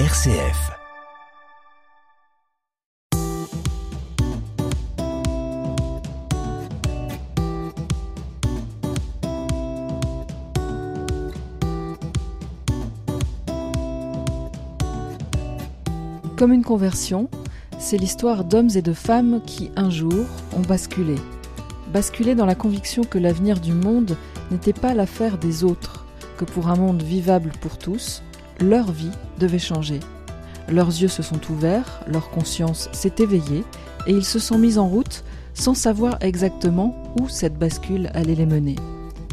RCF. Comme une conversion, c'est l'histoire d'hommes et de femmes qui, un jour, ont basculé. Basculé dans la conviction que l'avenir du monde n'était pas l'affaire des autres, que pour un monde vivable pour tous, leur vie devait changer. Leurs yeux se sont ouverts, leur conscience s'est éveillée, et ils se sont mis en route sans savoir exactement où cette bascule allait les mener.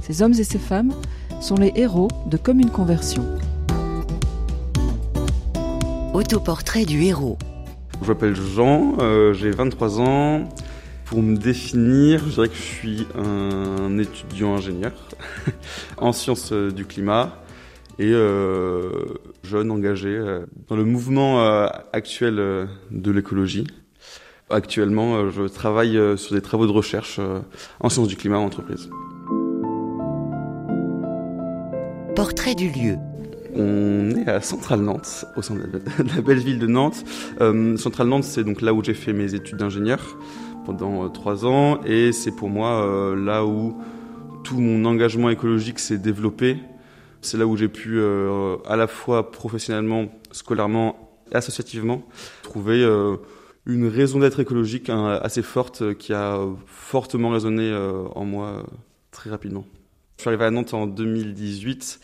Ces hommes et ces femmes sont les héros de Comme une conversion. Autoportrait du héros. Je m'appelle Jean, euh, j'ai 23 ans. Pour me définir, je dirais que je suis un étudiant ingénieur en sciences euh, du climat et euh, jeune engagé euh, dans le mouvement euh, actuel de l'écologie. Actuellement, je travaille sur des travaux de recherche en sciences du climat en entreprise. Portrait du lieu. On est à Centrale Nantes, au sein de la, de la belle ville de Nantes. Euh, Centrale Nantes, c'est donc là où j'ai fait mes études d'ingénieur pendant euh, trois ans, et c'est pour moi euh, là où tout mon engagement écologique s'est développé. C'est là où j'ai pu, euh, à la fois professionnellement, scolairement, associativement, trouver euh, une raison d'être écologique hein, assez forte euh, qui a fortement résonné en moi très rapidement. Je suis arrivé à Nantes en 2018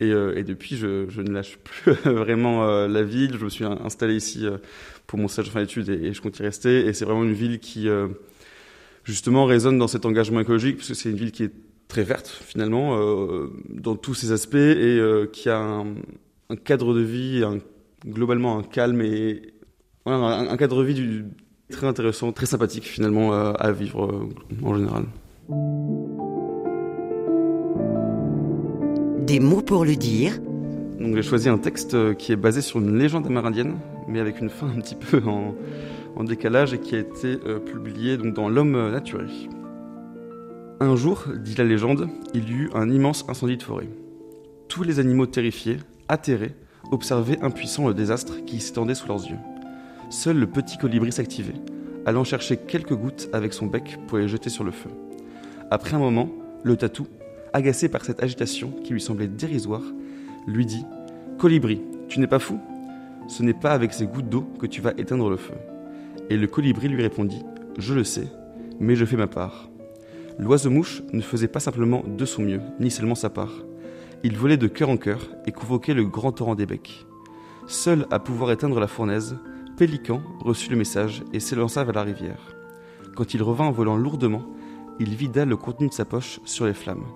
et, depuis, je, ne lâche plus vraiment la ville. Je me suis installé ici pour mon stage de fin d'études et, et, je compte y rester. Et c'est vraiment une ville qui, justement, résonne dans cet engagement écologique, parce que c'est une ville qui est très verte, finalement, euh, dans tous ses aspects, et euh, qui a un, un, cadre de vie, un, globalement un calme et voilà, un, un, cadre de vie du, très intéressant, très sympathique, finalement, euh, à vivre en général. Des mots pour le dire. Donc j'ai choisi un texte qui est basé sur une légende amérindienne, mais avec une fin un petit peu en, en décalage et qui a été euh, publié donc, dans L'homme naturé. Un jour, dit la légende, il y eut un immense incendie de forêt. Tous les animaux terrifiés, atterrés, observaient impuissants le désastre qui s'étendait sous leurs yeux. Seul le petit colibri s'activait, allant chercher quelques gouttes avec son bec pour les jeter sur le feu. Après un moment, le tatou, agacé par cette agitation qui lui semblait dérisoire, lui dit Colibri, tu n'es pas fou? Ce n'est pas avec ces gouttes d'eau que tu vas éteindre le feu. Et le colibri lui répondit Je le sais, mais je fais ma part. L'oiseau-mouche ne faisait pas simplement de son mieux, ni seulement sa part. Il volait de cœur en cœur et convoquait le grand torrent des becs. Seul à pouvoir éteindre la fournaise, Pélican reçut le message et s'élança vers la rivière. Quand il revint en volant lourdement, il vida le contenu de sa poche sur les flammes.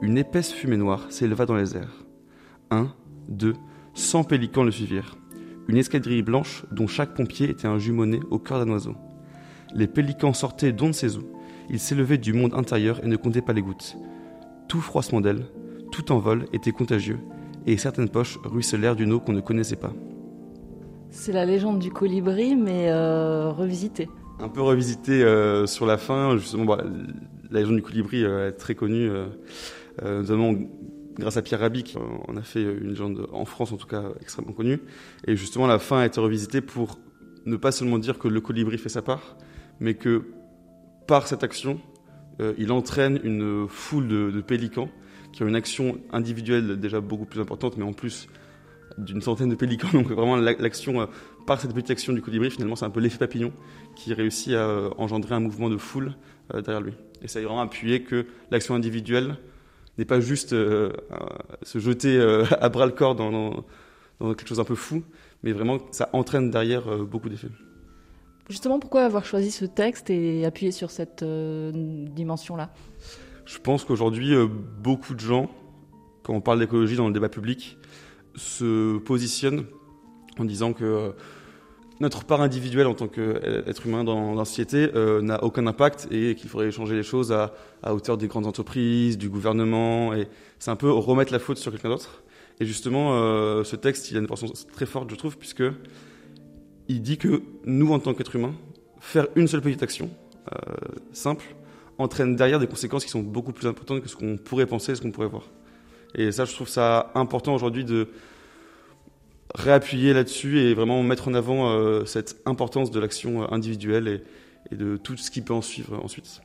Une épaisse fumée noire s'éleva dans les airs. Un, deux, cent pélicans le suivirent. Une escadrille blanche dont chaque pompier était un jumeau-né au cœur d'un oiseau. Les pélicans sortaient d'on ne sait où. Ils s'élevaient du monde intérieur et ne comptaient pas les gouttes. Tout froissement d'ailes, tout envol était contagieux, et certaines poches ruisselèrent d'une eau qu'on ne connaissait pas. C'est la légende du colibri, mais euh, revisitée. Un peu revisitée euh, sur la fin, justement, bah, la légende du colibri euh, est très connue, euh, notamment grâce à Pierre Rabhi, qui en a fait une légende en France en tout cas extrêmement connue. Et justement, la fin a été revisitée pour ne pas seulement dire que le colibri fait sa part, mais que par cette action, euh, il entraîne une foule de, pélicans qui ont une action individuelle déjà beaucoup plus importante, mais en plus d'une centaine de pélicans. Donc vraiment l'action, euh, par cette petite action du colibri, finalement, c'est un peu l'effet papillon qui réussit à euh, engendrer un mouvement de foule derrière lui. Et ça est vraiment appuyé que l'action individuelle n'est pas juste se jeter à bras le corps dans, dans, quelque chose d'un peu fou, mais vraiment ça entraîne derrière beaucoup d'effets. Justement, pourquoi avoir choisi ce texte et appuyer sur cette euh, dimension-là? Je pense qu'aujourd'hui, euh, beaucoup de gens, quand on parle d'écologie dans le débat public, se positionnent en disant que euh, notre part individuelle en tant qu'être humain dans, la société n'a aucun impact et qu'il faudrait changer les choses à, hauteur des grandes entreprises, du gouvernement. Et c'est un peu remettre la faute sur quelqu'un d'autre. Et justement, ce texte, il a une importance très forte, je trouve, puisque il dit que nous, en tant qu'êtres humains, faire une seule petite action euh, simple entraîne derrière des conséquences qui sont beaucoup plus importantes que ce qu'on pourrait penser, ce qu'on pourrait voir. Et ça, je trouve ça important aujourd'hui de réappuyer là-dessus et vraiment mettre en avant cette importance de l'action individuelle et, et, de tout ce qui peut en suivre ensuite.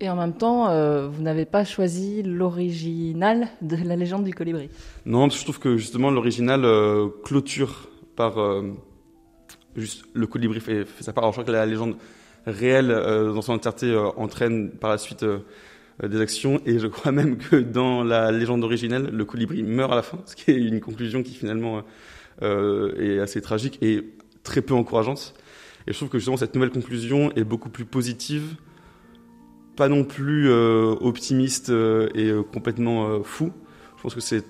Et en même temps, vous n'avez pas choisi l'original de la légende du colibri. Non, je trouve que justement l'original clôture par juste le colibri fait, sa part. Alors je crois que la légende réelle euh, dans son entièreté euh, entraîne par la suite euh, des actions et je crois même que dans la légende originelle, le colibri meurt à la fin, ce qui est une conclusion qui finalement est assez tragique et très peu encourageante. Et je trouve que justement cette nouvelle conclusion est beaucoup plus positive, pas non plus optimiste et complètement fou. Je pense que c'est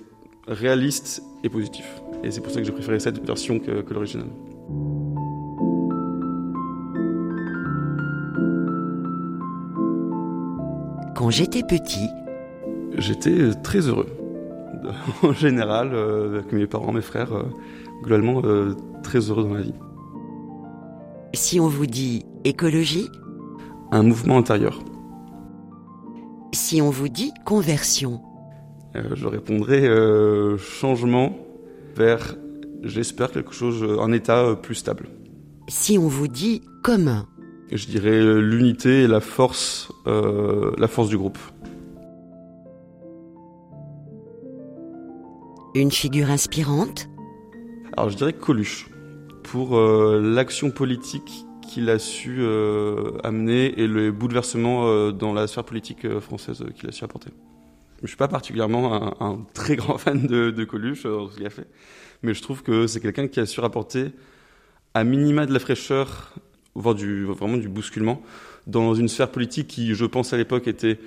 réaliste et positif. Et c'est pour ça que j'ai préféré cette version que, que l'original. Quand j'étais petit, j'étais très heureux. En général, euh, avec mes parents, mes frères, euh, globalement euh, très heureux dans la vie. Si on vous dit écologie? Un mouvement intérieur. Si on vous dit conversion? Je répondrai changement vers, j'espère, quelque chose, un état plus stable. Si on vous dit commun? Je dirais l'unité et la force, euh, la force du groupe. Une figure inspirante? Alors je dirais Coluche, pour euh, l'action politique qu'il a su euh, amener et le bouleversement dans la sphère politique française qu'il a su apporter. Je suis pas particulièrement un, très grand fan de, de Coluche, ce qu'il a fait, mais je trouve que c'est quelqu'un qui a su rapporter à minima de la fraîcheur voire vraiment du bousculement, dans une sphère politique qui, je pense, à l'époque était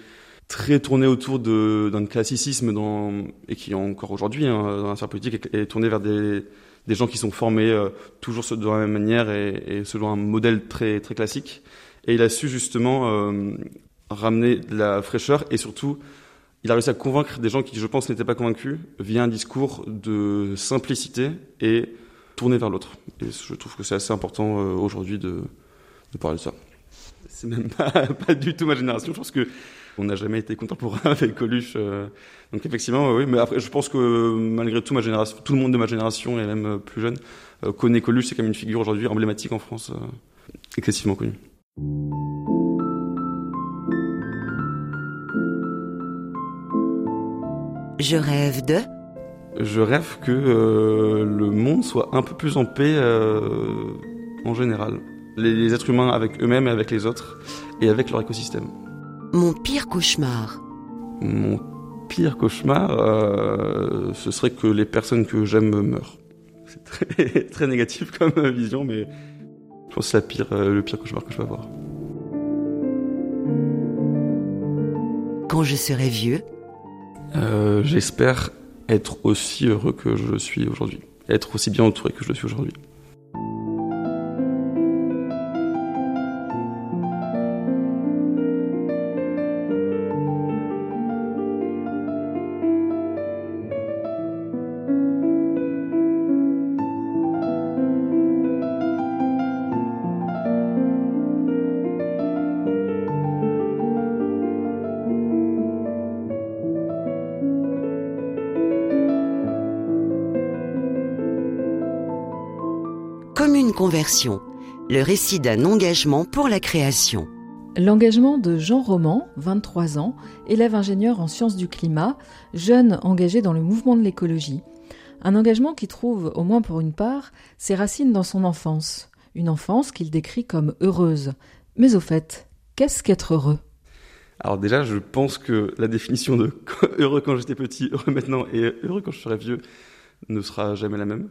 très tournée autour d'un classicisme et qui encore aujourd'hui, hein, dans la sphère politique, est, tournée vers des, gens qui sont formés euh, toujours de la même manière et, selon un modèle très, très classique. Et il a su justement euh, ramener de la fraîcheur et surtout, il a réussi à convaincre des gens qui, je pense, n'étaient pas convaincus via un discours de simplicité et tourner vers l'autre. Et je trouve que c'est assez important euh, aujourd'hui de, de, parler de ça. C'est même pas, pas, du tout ma génération. Je pense que on n'a jamais été contemporain avec Coluche. Euh. donc effectivement, oui. Mais après, je pense que malgré tout, ma génération, tout le monde de ma génération et même euh, plus jeune connaît Coluche. C'est comme une figure aujourd'hui emblématique en France, excessivement connue. Je rêve de? Je rêve que euh, le monde soit un peu plus en paix euh, en général. Les, êtres humains avec eux-mêmes et avec les autres et avec leur écosystème. Mon pire cauchemar. Mon pire cauchemar, euh, ce serait que les personnes que j'aime meurent. C'est très, très négatif comme vision, mais je pense que c'est la pire, le pire cauchemar que je peux avoir. Quand je serai vieux J'espère être aussi heureux que je suis aujourd'hui, être aussi bien entouré que je le suis aujourd'hui. Le récit d'un engagement pour la création. L'engagement de Jean Roman, 23 ans, élève ingénieur en sciences du climat, jeune engagé dans le mouvement de l'écologie. Un engagement qui trouve, au moins pour une part, ses racines dans son enfance. Une enfance qu'il décrit comme heureuse. Mais au fait, qu'est-ce qu'être heureux? Alors déjà, je pense que la définition de heureux quand j'étais petit, heureux maintenant et heureux quand je serai vieux ne sera jamais la même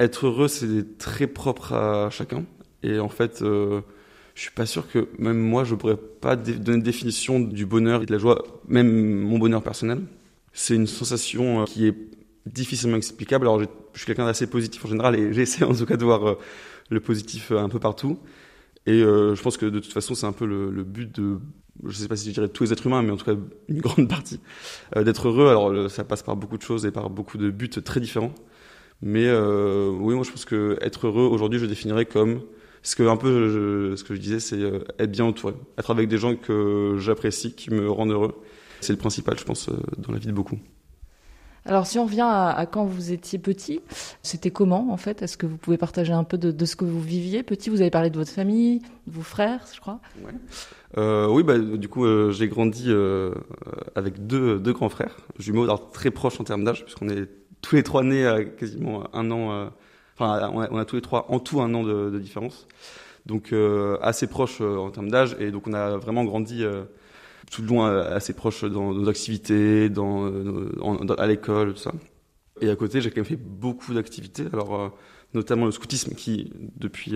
être heureux, c'est très propre à chacun. Et en fait, euh, je suis pas sûr que même moi, je pourrais pas donner une définition du bonheur et de la joie, même mon bonheur personnel. C'est une sensation euh, qui est difficilement explicable. Alors, je suis quelqu'un d'assez positif en général et j'essaie en tout cas de voir euh, le positif un peu partout. Et je pense que de toute façon, c'est un peu le, but de, je sais pas si je dirais tous les êtres humains, mais en tout cas une grande partie, d'être heureux. Alors, ça passe par beaucoup de choses et par beaucoup de buts très différents. Mais euh, oui, moi je pense que être heureux aujourd'hui, je définirais comme ce que un peu ce que je disais, c'est euh, être bien entouré, être avec des gens que j'apprécie, qui me rendent heureux. C'est le principal, je pense, euh, dans la vie de beaucoup. Alors si on revient à, quand vous étiez petit, c'était comment en fait? Est-ce que vous pouvez partager un peu de, ce que vous viviez petit? Vous avez parlé de votre famille, de vos frères, je crois. Euh, oui, bah, du coup, euh, j'ai grandi euh, avec deux, deux grands frères, jumeaux, alors très proches en termes d'âge, puisqu'on est tous les trois nés à quasiment un an. Enfin, on a, tous les trois en tout un an de, différence, donc assez proches en termes d'âge, et donc on a vraiment grandi tout le long assez proches dans nos activités, dans, à l'école, tout ça. Et à côté, j'ai quand même fait beaucoup d'activités, alors notamment le scoutisme qui, depuis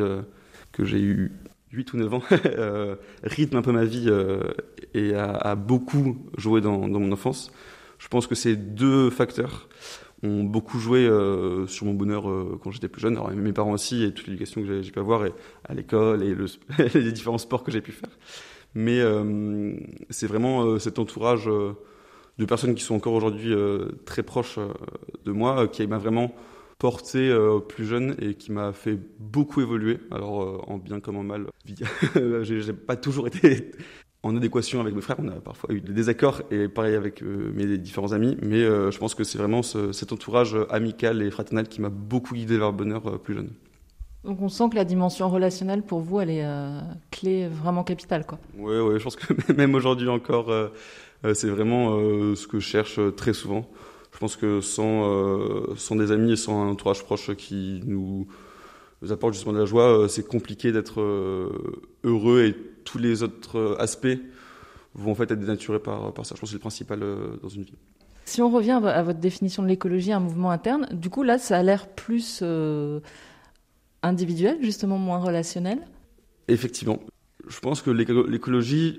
que j'ai eu 8 ou 9 ans, euh, rythme un peu ma vie euh, et a, beaucoup joué dans, mon enfance. Je pense que ces deux facteurs ont beaucoup joué euh, sur mon bonheur quand j'étais plus jeune. Alors, mes parents aussi et toute l'éducation que j'ai pu avoir et, à l'école et le, les différents sports que j'ai pu faire. Mais c'est vraiment cet entourage de personnes qui sont encore aujourd'hui très proches de moi qui m'a vraiment porté euh, plus jeune et qui m'a fait beaucoup évoluer, alors euh, en bien comme en mal. j'ai pas toujours été en adéquation avec mes frères, on a parfois eu des désaccords et pareil avec euh, mes différents amis, mais je pense que c'est vraiment cet entourage amical et fraternel qui m'a beaucoup guidé vers le bonheur plus jeune. Donc on sent que la dimension relationnelle pour vous, elle est clé vraiment capitale, quoi. Oui, ouais, je pense que même aujourd'hui encore, c'est vraiment ce que je cherche très souvent. Je pense que sans, euh, sans des amis et sans un entourage proche qui nous apporte justement de la joie, euh, c'est compliqué d'être euh, heureux et tous les autres aspects vont en fait être dénaturés par, par ça. Je pense que c'est le principal dans une vie. Si on revient à votre définition de l'écologie, un mouvement interne, du coup là, ça a l'air plus individuel, justement moins relationnel? Effectivement. Je pense que l'écologie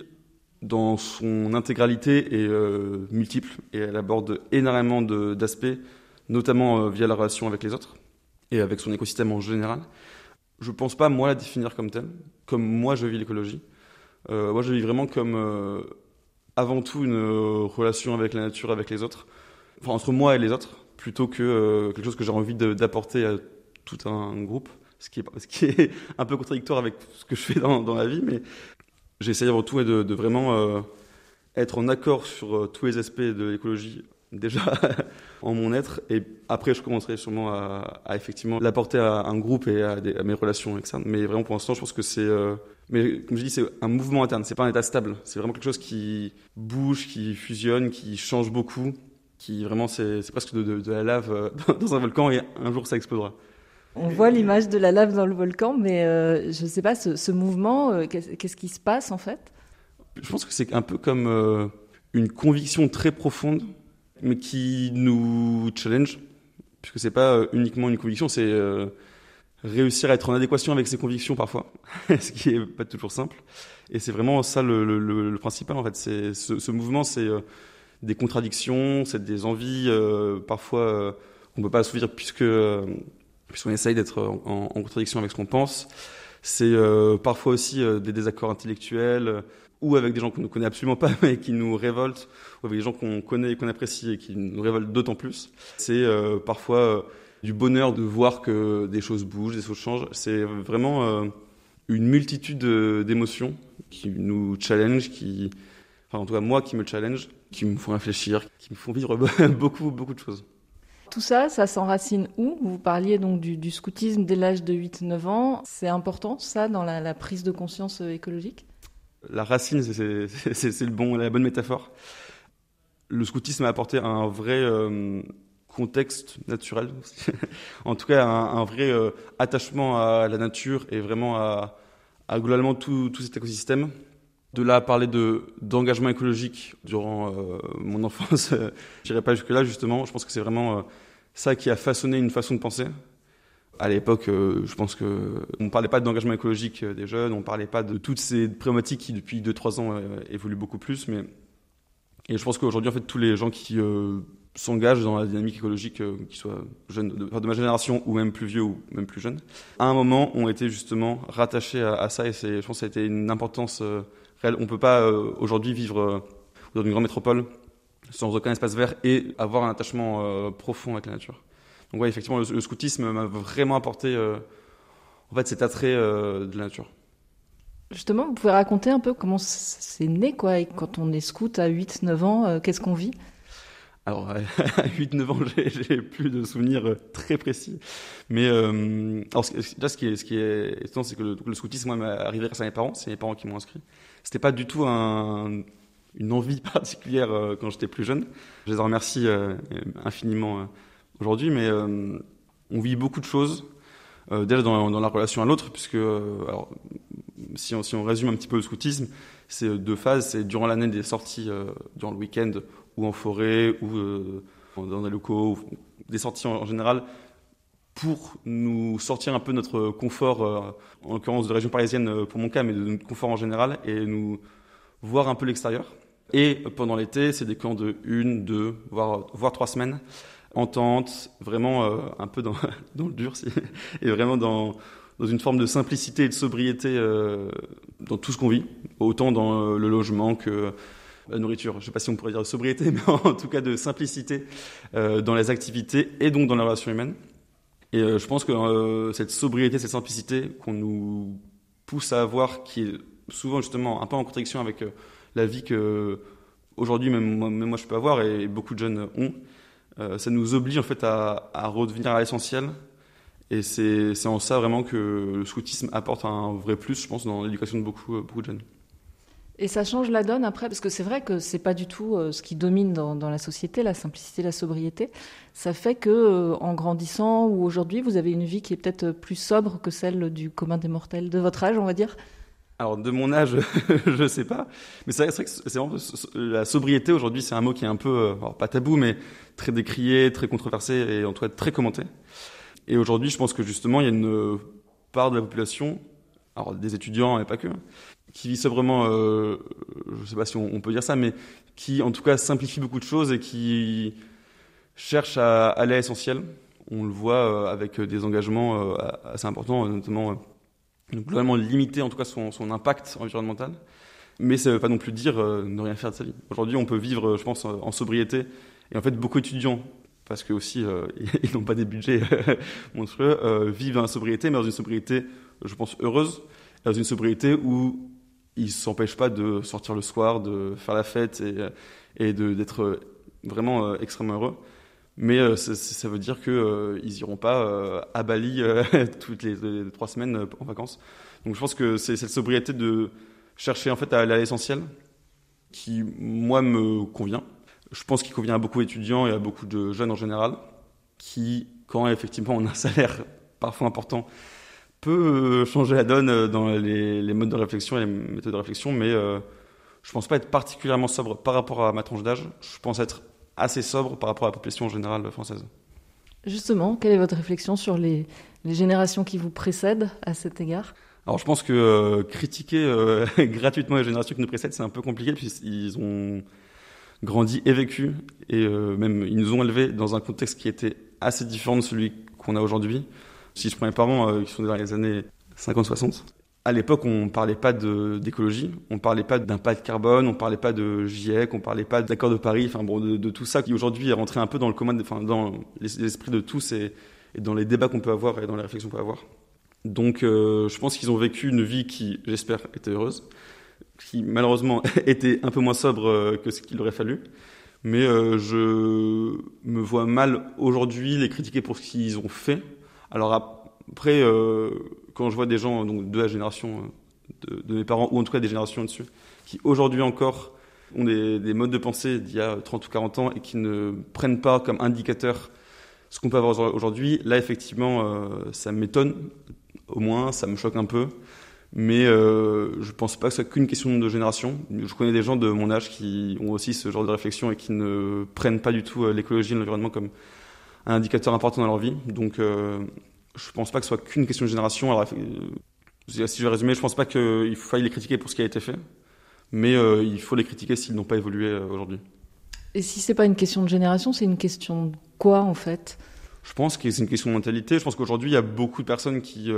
dans son intégralité est euh, multiple et elle aborde énormément d'aspects, notamment euh, via la relation avec les autres et avec son écosystème en général. Je ne pense pas, moi, la définir comme telle, comme moi je vis l'écologie. Euh, moi, je vis vraiment comme avant tout une relation avec la nature, avec les autres, enfin entre moi et les autres, plutôt que quelque chose que j'ai envie d'apporter à tout un groupe. Ce qui, est, un peu contradictoire avec ce que je fais dans, la vie, mais J'essaie avant tout de, vraiment euh, être en accord sur euh, tous les aspects de l'écologie déjà en mon être. Et après je commencerai sûrement à, à effectivement l'apporter à un groupe et à, des, à, mes relations externes mais vraiment pour l'instant je pense que c'est euh, mais comme je dis c'est un mouvement interne. C'est pas un état stable. C'est vraiment quelque chose qui bouge qui fusionne qui change beaucoup qui vraiment c'est presque de, de, de, la lave dans un volcan et un jour ça explosera. On voit l'image de la lave dans le volcan, mais euh, je ne sais pas, ce, mouvement, euh, qu'est-ce qui se passe en fait? Je pense que c'est un peu comme euh, une conviction très profonde, mais qui nous challenge, puisque c'est pas uniquement une conviction, c'est réussir à être en adéquation avec ses convictions parfois, ce qui est pas toujours simple. Et c'est vraiment ça le, principal en fait. Ce, mouvement, c'est des contradictions, c'est des envies parfois qu'on peut pas assouvir puisque puisqu'on essaye d'être en, contradiction avec ce qu'on pense. C'est euh, parfois aussi euh, des désaccords intellectuels euh, ou avec des gens qu'on ne connaît absolument pas mais qui nous révoltent, ou avec des gens qu'on connaît et qu'on apprécie et qui nous révoltent d'autant plus. C'est parfois du bonheur de voir que des choses bougent, des choses changent. C'est vraiment une multitude d'émotions qui nous challenge, qui, enfin en tout cas moi qui me challenge, qui me font réfléchir, qui me font vivre beaucoup beaucoup de choses. Tout ça, ça s'enracine où? Vous parliez donc du, scoutisme dès l'âge de 8-9 ans. C'est important, ça, dans la, prise de conscience euh, écologique? La racine, c'est le bon, la bonne métaphore. Le scoutisme a apporté un vrai euh, contexte naturel, en tout cas un, vrai euh, attachement à la nature et vraiment à, globalement tout, cet écosystème. De là à parler de d'engagement écologique durant mon enfance, je n'irai pas jusque là justement. Je pense que c'est vraiment ça qui a façonné une façon de penser. À l'époque, euh, je pense que on parlait pas d'engagement écologique euh, des jeunes, on parlait pas de toutes ces problématiques qui depuis 2-3 ans euh, évoluent beaucoup plus, mais et je pense qu'aujourd'hui en fait tous les gens qui s'engagent dans la dynamique écologique, qu'ils soient jeunes de, ma génération ou même plus vieux ou même plus jeunes, à un moment ont été justement rattachés à, ça et je pense que ça a été une importance réelle. On peut pas aujourd'hui vivre dans une grande métropole sans aucun espace vert et avoir un attachement profond avec la nature. Donc ouais, effectivement, le, scoutisme m'a vraiment apporté euh, en fait cet attrait euh, de la nature. Justement, vous pouvez raconter un peu comment c'est né quoi, et quand on est scout à 8-9 ans, qu'est-ce qu'on vit? Alors, à 8-9 ans, j'ai plus de souvenirs très précis. Mais euh, alors, là, ce qui est, ce qui est étonnant, c'est que le, le, scoutisme, moi, m'est arrivé grâce à mes parents. C'est mes parents qui m'ont inscrit. C'était pas du tout un, une envie particulière euh, quand j'étais plus jeune. Je les en remercie euh, infiniment euh, aujourd'hui, mais on vit beaucoup de choses. déjà dans, la relation à l'autre, puisque alors, si, on, résume un petit peu le scoutisme, c'est deux phases. C'est durant l'année des sorties, durant le week-end, ou en forêt, ou dans des locaux, des sorties en, général, pour nous sortir un peu notre confort, en l'occurrence de région parisienne pour mon cas, mais de notre confort en général, et nous voir un peu l'extérieur. Et pendant l'été, c'est des camps de une, deux, voire trois semaines en tente, vraiment euh, un peu dans, le dur, et vraiment dans, une forme de simplicité et de sobriété euh, dans tout ce qu'on vit, autant dans euh, le logement que la nourriture. Je ne sais pas si on pourrait dire de sobriété, mais en tout cas de simplicité dans les activités et donc dans la relation humaine. Et je pense que cette sobriété, cette simplicité qu'on nous pousse à avoir, qui est souvent justement un peu en contradiction avec la vie que aujourd'hui même, moi je peux avoir et beaucoup de jeunes ont. Euh, ça nous oblige en fait à, à redevenir à l'essentiel. Et c'est en ça vraiment que le scoutisme apporte un vrai plus, je pense, dans l'éducation de beaucoup, beaucoup de jeunes. Et ça change la donne après, parce que c'est vrai que c'est pas du tout euh, ce qui domine dans, la société, la simplicité, la sobriété. Ça fait que, euh, en grandissant ou aujourd'hui, vous avez une vie qui est peut-être plus sobre que celle du commun des mortels de votre âge, on va dire. Alors de mon âge, je sais pas, mais c'est vrai que la sobriété aujourd'hui, c'est un mot qui est un peu euh, alors pas tabou, mais très décrié, très controversé et en tout cas très commenté. Et aujourd'hui, je pense que justement, il y a une part de la population, alors des étudiants et pas que, qui vit sobrement, euh, je sais pas si on, peut dire ça, mais qui en tout cas simplifie beaucoup de choses et qui cherche à aller à l'essentiel. On le voit euh, avec des engagements euh, assez importants, notamment donc globalement limiter en tout cas son, son impact environnemental. Mais ça ne veut pas non plus dire euh, ne rien faire de sa vie. Aujourd'hui, on peut vivre, je pense, en sobriété. Et en fait, beaucoup d'étudiants, parce que aussi euh, ils n'ont pas des budgets monstrueux, euh, vivent en sobriété, mais dans une sobriété, je pense, heureuse, dans une sobriété où ils ne s'empêchent pas de sortir le soir, de faire la fête et, et d'être vraiment extrêmement heureux. Mais euh, ça, veut dire qu'ils euh, ils iront pas euh, à Bali toutes les, trois semaines en vacances. Donc je pense que c'est cette sobriété de chercher en fait à aller à l'essentiel qui, moi, me convient. Je pense qu'il convient à beaucoup d'étudiants et à beaucoup de jeunes en général, qui, quand effectivement on a un salaire parfois important, peut changer la donne dans les, modes de réflexion et les méthodes de réflexion, mais je pense pas être particulièrement sobre par rapport à ma tranche d'âge. Je pense être assez sobre par rapport à la population générale française. Justement, quelle est votre réflexion sur les, générations qui vous précèdent à cet égard? Alors je pense que euh, critiquer euh, gratuitement les générations qui nous précèdent, c'est un peu compliqué puisqu'ils ont grandi et vécu et euh, même ils nous ont élevés dans un contexte qui était assez différent de celui qu'on a aujourd'hui. Si je prends mes parents qui sont dans les années 50-60, à l'époque, on parlait pas d'écologie, on parlait pas d'impact carbone, on parlait pas de GIEC, on parlait pas d'accord de Paris, enfin bon, de, tout ça qui aujourd'hui est rentré un peu dans le commun, enfin dans l'esprit de tous et, dans les débats qu'on peut avoir et dans les réflexions qu'on peut avoir. Donc, euh, je pense qu'ils ont vécu une vie qui, j'espère, était heureuse, qui malheureusement était un peu moins sobre euh, que ce qu'il aurait fallu. Mais euh, je me vois mal aujourd'hui les critiquer pour ce qu'ils ont fait. Alors après, quand je vois des gens donc, de la génération euh, de, mes parents, ou en tout cas des générations dessus, qui aujourd'hui encore ont des, des modes de pensée d'il y a 30 ou 40 ans et qui ne prennent pas comme indicateur ce qu'on peut avoir aujourd'hui, là effectivement, euh, ça m'étonne, au moins, ça me choque un peu. Mais euh, je pense pas que ce soit qu'une question de génération. Je connais des gens de mon âge qui ont aussi ce genre de réflexion et qui ne prennent pas du tout euh, l'écologie et l'environnement comme un indicateur important dans leur vie. Donc je pense pas que ce soit qu'une question de génération. Alors, euh, si je vais résumer, je pense pas qu'il faille les critiquer pour ce qui a été fait, mais euh, il faut les critiquer s'ils n'ont pas évolué euh, aujourd'hui. Et si c'est pas une question de génération, c'est une question de quoi en fait? Je pense que c'est une question de mentalité. Je pense qu'aujourd'hui, il y a beaucoup de personnes qui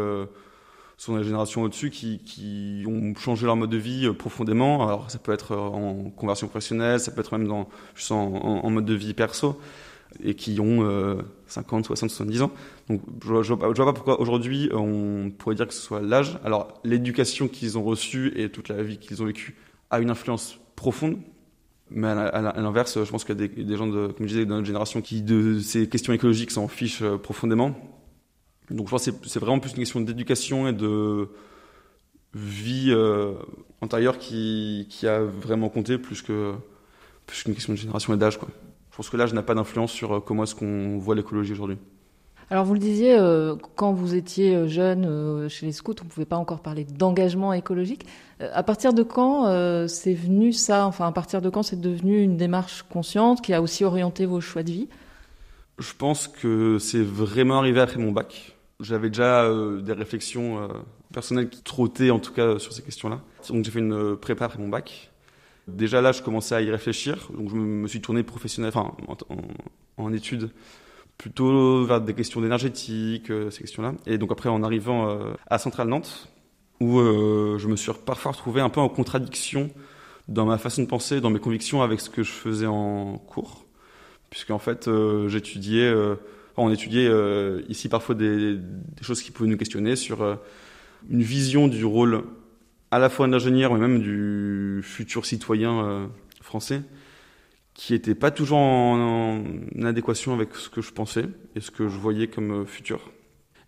sont dans la génération au-dessus qui, qui, ont changé leur mode de vie profondément. Alors ça peut être en conversion professionnelle, ça peut être même dans, juste en, en mode de vie perso et qui ont 50, 60, 70 ans. Donc je ne vois, pas pourquoi aujourd'hui on pourrait dire que ce soit l'âge. Alors l'éducation qu'ils ont reçue et toute la vie qu'ils ont vécue a une influence profonde. Mais à l'inverse, je pense qu'il y a des, gens, de, comme je disais, de notre génération qui, de ces questions écologiques, s'en fichent profondément. Donc je pense que c'est vraiment plus une question d'éducation et de vie euh, antérieure qui, a vraiment compté plus que plus qu'une question de génération et d'âge. Je pense que l'âge n'a pas d'influence sur euh, comment est-ce qu'on voit l'écologie aujourd'hui. Alors vous le disiez, euh, quand vous étiez jeune chez les scouts, on ne pouvait pas encore parler d'engagement écologique. à partir de quand c'est venu ça? Enfin, à partir de quand c'est devenu une démarche consciente qui a aussi orienté vos choix de vie? Je pense que c'est vraiment arrivé après mon bac. J'avais déjà des réflexions personnel qui trottait en tout cas sur ces questions-là. Donc j'ai fait une euh, prépa après mon bac. Déjà là, je commençais à y réfléchir, donc je me suis tourné professionnel, enfin en, études, plutôt vers des questions d'énergétique, euh, ces questions-là. Et donc après, en arrivant euh, à Centrale Nantes, où je me suis parfois retrouvé un peu en contradiction dans ma façon de penser, dans mes convictions avec ce que je faisais en cours, puisqu'en fait, j'étudiais, on étudiait ici parfois des, choses qui pouvaient nous questionner sur une vision du rôle à la fois d'ingénieur, mais même du futur citoyen euh, français, qui n'était pas toujours en, adéquation avec ce que je pensais et ce que je voyais comme euh, futur.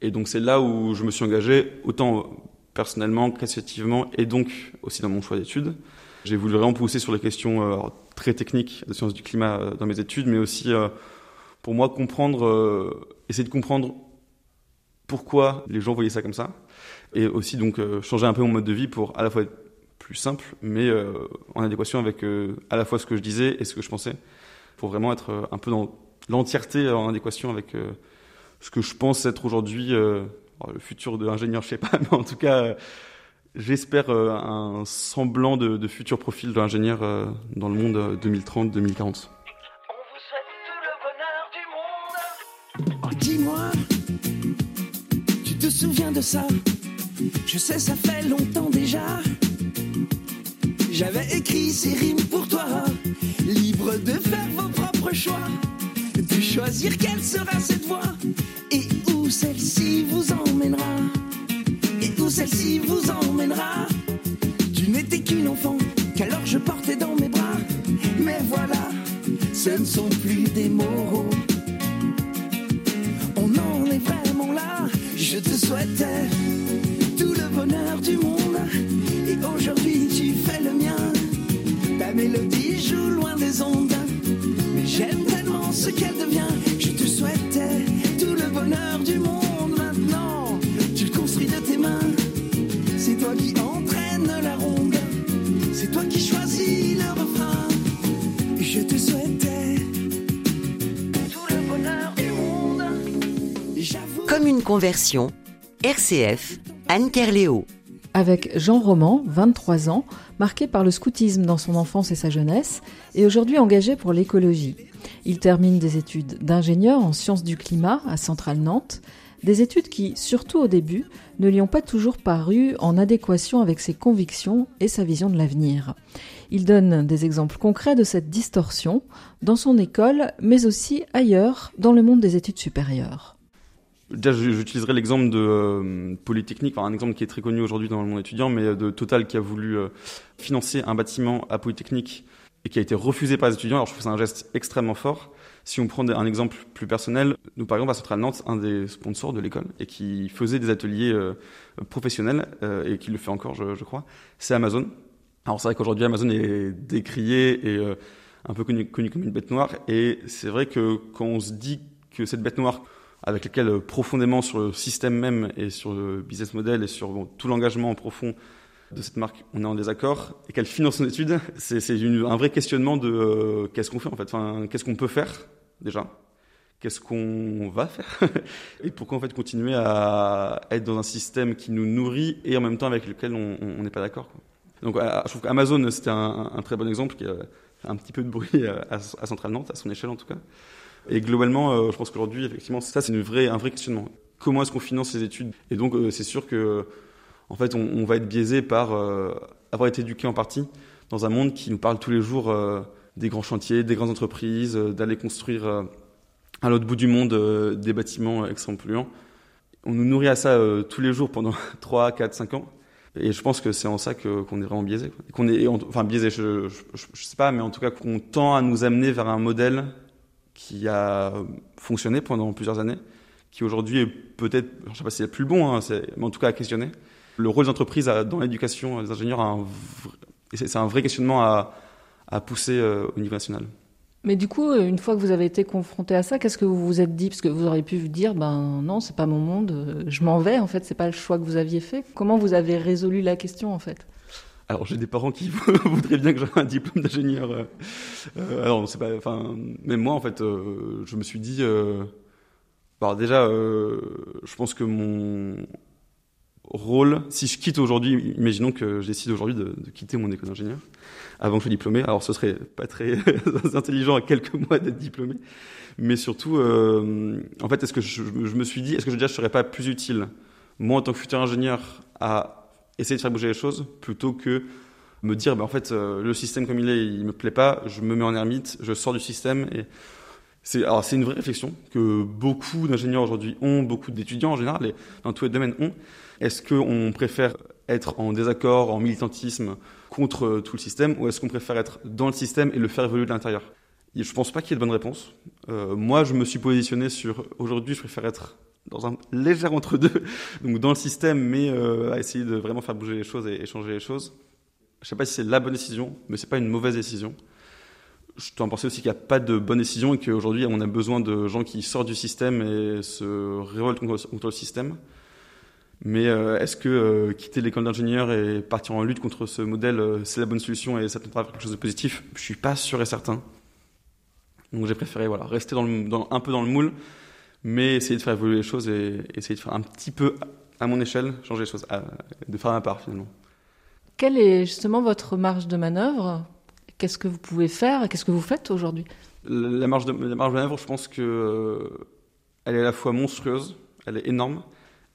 Et donc c'est là où je me suis engagé, autant personnellement qu'associativement, et donc aussi dans mon choix d'études. J'ai voulu vraiment pousser sur les questions euh, très techniques de sciences du climat dans mes études, mais aussi pour moi comprendre, essayer de comprendre pourquoi les gens voyaient ça comme ça, et aussi donc euh, changer un peu mon mode de vie pour à la fois être plus simple, mais euh, en adéquation avec euh, à la fois ce que je disais et ce que je pensais, pour vraiment être un peu dans l'entièreté en adéquation avec ce que je pense être aujourd'hui le futur de l'ingénieur, je sais pas, mais en tout cas, j'espère un semblant de, de, futur profil de l'ingénieur dans le monde 2030-2040. Dis-moi, tu te souviens de ça? Je sais, ça fait longtemps déjà. J'avais écrit ces rimes pour toi, libre de faire vos propres choix, de choisir quelle sera cette voie et où celle-ci vous emmènera. Et où celle-ci vous emmènera. Tu n'étais qu'une enfant qu'alors je portais dans mes bras. Mais voilà, ce ne sont plus des mots. On en est vraiment là, je te souhaitais du monde. Et aujourd'hui tu fais le mien. Ta mélodie joue loin des ondes. Mais j'aime tellement ce qu'elle devient. Je te souhaitais tout le bonheur du monde maintenant. Tu le construis de tes mains. C'est toi qui entraîne la ronde. C'est toi qui choisis le refrain. Je te souhaitais tout le bonheur du monde. Comme une conversion, RCF Anne Kerléo. Avec Jean Roman, 23 ans, marqué par le scoutisme dans son enfance et sa jeunesse, et aujourd'hui engagé pour l'écologie. Il termine des études d'ingénieur en sciences du climat à Centrale Nantes, des études qui, surtout au début, ne lui ont pas toujours paru en adéquation avec ses convictions et sa vision de l'avenir. Il donne des exemples concrets de cette distorsion dans son école, mais aussi ailleurs dans le monde des études supérieures. Déjà, j'utiliserai l'exemple de euh, Polytechnique, enfin, un exemple qui est très connu aujourd'hui dans le monde étudiant, mais de Total qui a voulu euh, financer un bâtiment à Polytechnique et qui a été refusé par les étudiants. Alors je trouve c'est un geste extrêmement fort. Si on prend un exemple plus personnel, nous par exemple à Nantes, un des sponsors de l'école et qui faisait des ateliers euh, professionnels et qui le fait encore, je, je crois, c'est Amazon. Alors c'est vrai qu'aujourd'hui Amazon est décrié et un peu connu, connu comme une bête noire. Et c'est vrai que quand on se dit que cette bête noire avec lesquels euh, profondément sur le système même et sur le business model et sur tout l'engagement profond de cette marque, on est en désaccord et qu'elle finance son étude, c'est un vrai questionnement de euh, qu'est-ce qu'on fait en fait, qu'est-ce qu'on peut faire déjà, qu'est-ce qu'on va faire? Et pourquoi en fait continuer à être dans un système qui nous nourrit et en même temps avec lequel on n'est pas d'accord. Donc je trouve qu'Amazon c'était un, un, très bon exemple qui a fait un petit peu de bruit à, à Centrale Nantes, à son échelle en tout cas. Et globalement, euh, je pense qu'aujourd'hui, effectivement, ça, c'est vraie, un vrai questionnement. Comment est-ce qu'on finance ces études? Et donc, euh, c'est sûr que, en fait, on, va être biaisé par euh, avoir été éduqué en partie dans un monde qui nous parle tous les jours des grands chantiers, des grandes entreprises, d'aller construire à l'autre bout du monde des bâtiments extrêmement polluants. On nous nourrit à ça tous les jours pendant 3, 4, 5 ans. Et je pense que c'est en ça qu'on est vraiment biaisé. Qu'on est, enfin biaisé, je, je, je, sais pas, mais en tout cas qu'on tend à nous amener vers un modèle qui a fonctionné pendant plusieurs années, qui aujourd'hui est peut-être, je sais pas si c'est plus bon, hein, mais en tout cas à questionner. Le rôle des entreprises dans l'éducation des ingénieurs, c'est un vrai questionnement à, à pousser euh, au niveau national. Mais du coup, une fois que vous avez été confronté à ça, qu'est-ce que vous vous êtes dit? Parce que vous auriez pu vous dire, ben non, c'est pas mon monde, euh, je m'en vais. En fait, c'est pas le choix que vous aviez fait. Comment vous avez résolu la question, en fait? Alors j'ai des parents qui voudraient bien que j'aie un diplôme d'ingénieur. Euh, euh, alors c'est pas, enfin, même moi en fait, euh, je me suis dit, euh, alors déjà, je pense que mon rôle, si je quitte aujourd'hui, imaginons que je décide aujourd'hui de, quitter mon école d'ingénieur avant que je sois diplômé. Alors ce serait pas très intelligent à quelques mois d'être diplômé, mais surtout, en fait, est-ce que je, je, me suis dit, est-ce que déjà je serais pas plus utile moi en tant que futur ingénieur à essayer de faire bouger les choses plutôt que me dire, bah, en fait, euh, le système comme il est, il me plaît pas, je me mets en ermite, je sors du système. Et c'est, alors c'est une vraie réflexion que beaucoup d'ingénieurs aujourd'hui ont, beaucoup d'étudiants en général, et dans tous les domaines ont. Est-ce qu'on préfère être en désaccord, en militantisme contre tout le système, ou est-ce qu'on préfère être dans le système et le faire évoluer de l'intérieur? Je pense pas qu'il y ait de bonne réponse. Euh, moi, je me suis positionné sur aujourd'hui, je préfère être dans un léger entre-deux, donc dans le système, mais euh, à essayer de vraiment faire bouger les choses et, changer les choses. Je sais pas si c'est la bonne décision, mais c'est pas une mauvaise décision. Je t'en pensais aussi qu'il n'y a pas de bonne décision et qu'aujourd'hui, on a besoin de gens qui sortent du système et se révoltent contre, le système. Mais euh, est-ce que euh, quitter l'école d'ingénieur et partir en lutte contre ce modèle, euh, c'est la bonne solution et ça être quelque chose de positif? Je suis pas sûr et certain. Donc j'ai préféré voilà, rester dans le, dans, un peu dans le moule, mais essayer de faire évoluer les choses et essayer de faire un petit peu, à mon échelle, changer les choses, de faire ma part finalement. Quelle est justement votre marge de manœuvre? Qu'est-ce que vous pouvez faire? Qu'est-ce que vous faites aujourd'hui? La marge, de, la marge de manœuvre, je pense que euh, elle est à la fois monstrueuse, elle est énorme,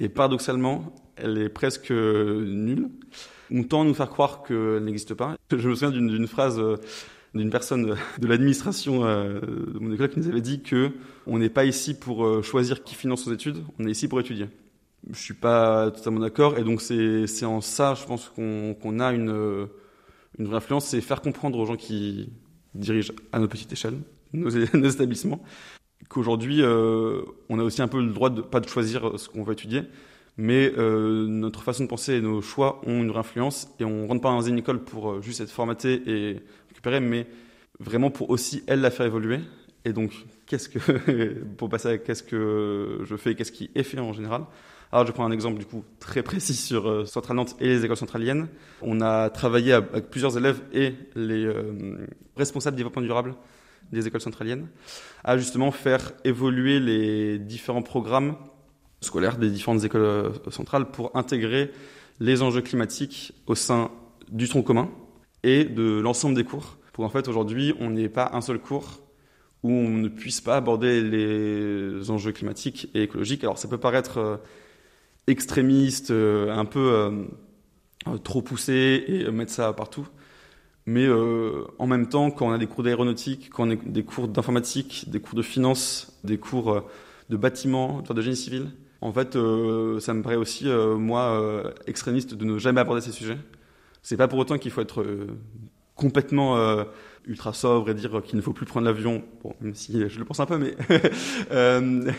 et paradoxalement, elle est presque nulle. On tend à nous faire croire qu'elle n'existe pas. Je me souviens d'une phrase euh, d'une personne de l'administration euh, de mon école qui nous avait dit que on n'est pas ici pour euh, choisir qui finance nos études, on est ici pour étudier. Je suis pas totalement d'accord et donc c'est en ça, je pense qu'on qu'on a une une vraie influence, c'est faire comprendre aux gens qui dirigent à notre petite échelle nos, établissements qu'aujourd'hui euh, on a aussi un peu le droit de pas de choisir ce qu'on va étudier, mais euh, notre façon de penser et nos choix ont une vraie influence et on rentre pas dans une école pour euh, juste être formaté et mais vraiment pour aussi elle la faire évoluer. Et donc, qu'est-ce que, pour passer à qu'est-ce que je fais, qu'est-ce qui est fait en général. Alors, je prends un exemple du coup très précis sur euh, Centrale Nantes et les écoles centraliennes. On a travaillé avec plusieurs élèves et les euh, responsables développement durable des écoles centraliennes à justement faire évoluer les différents programmes scolaires des différentes écoles euh, centrales pour intégrer les enjeux climatiques au sein du tronc commun et de l'ensemble des cours. Pour en fait, aujourd'hui, on n'est pas un seul cours où on ne puisse pas aborder les enjeux climatiques et écologiques. Alors, ça peut paraître euh, extrémiste, euh, un peu euh, trop poussé et mettre ça partout. Mais en même temps, quand on a des cours d'aéronautique, quand on a des cours d'informatique, des cours de finance, des cours de bâtiment, de génie civil, en fait, ça me paraît aussi, moi, extrémiste de ne jamais aborder ces sujets. C'est pas pour autant qu'il faut être euh, complètement euh, ultra sobre et dire qu'il ne faut plus prendre l'avion. Bon, même si je le pense un peu, mais euh,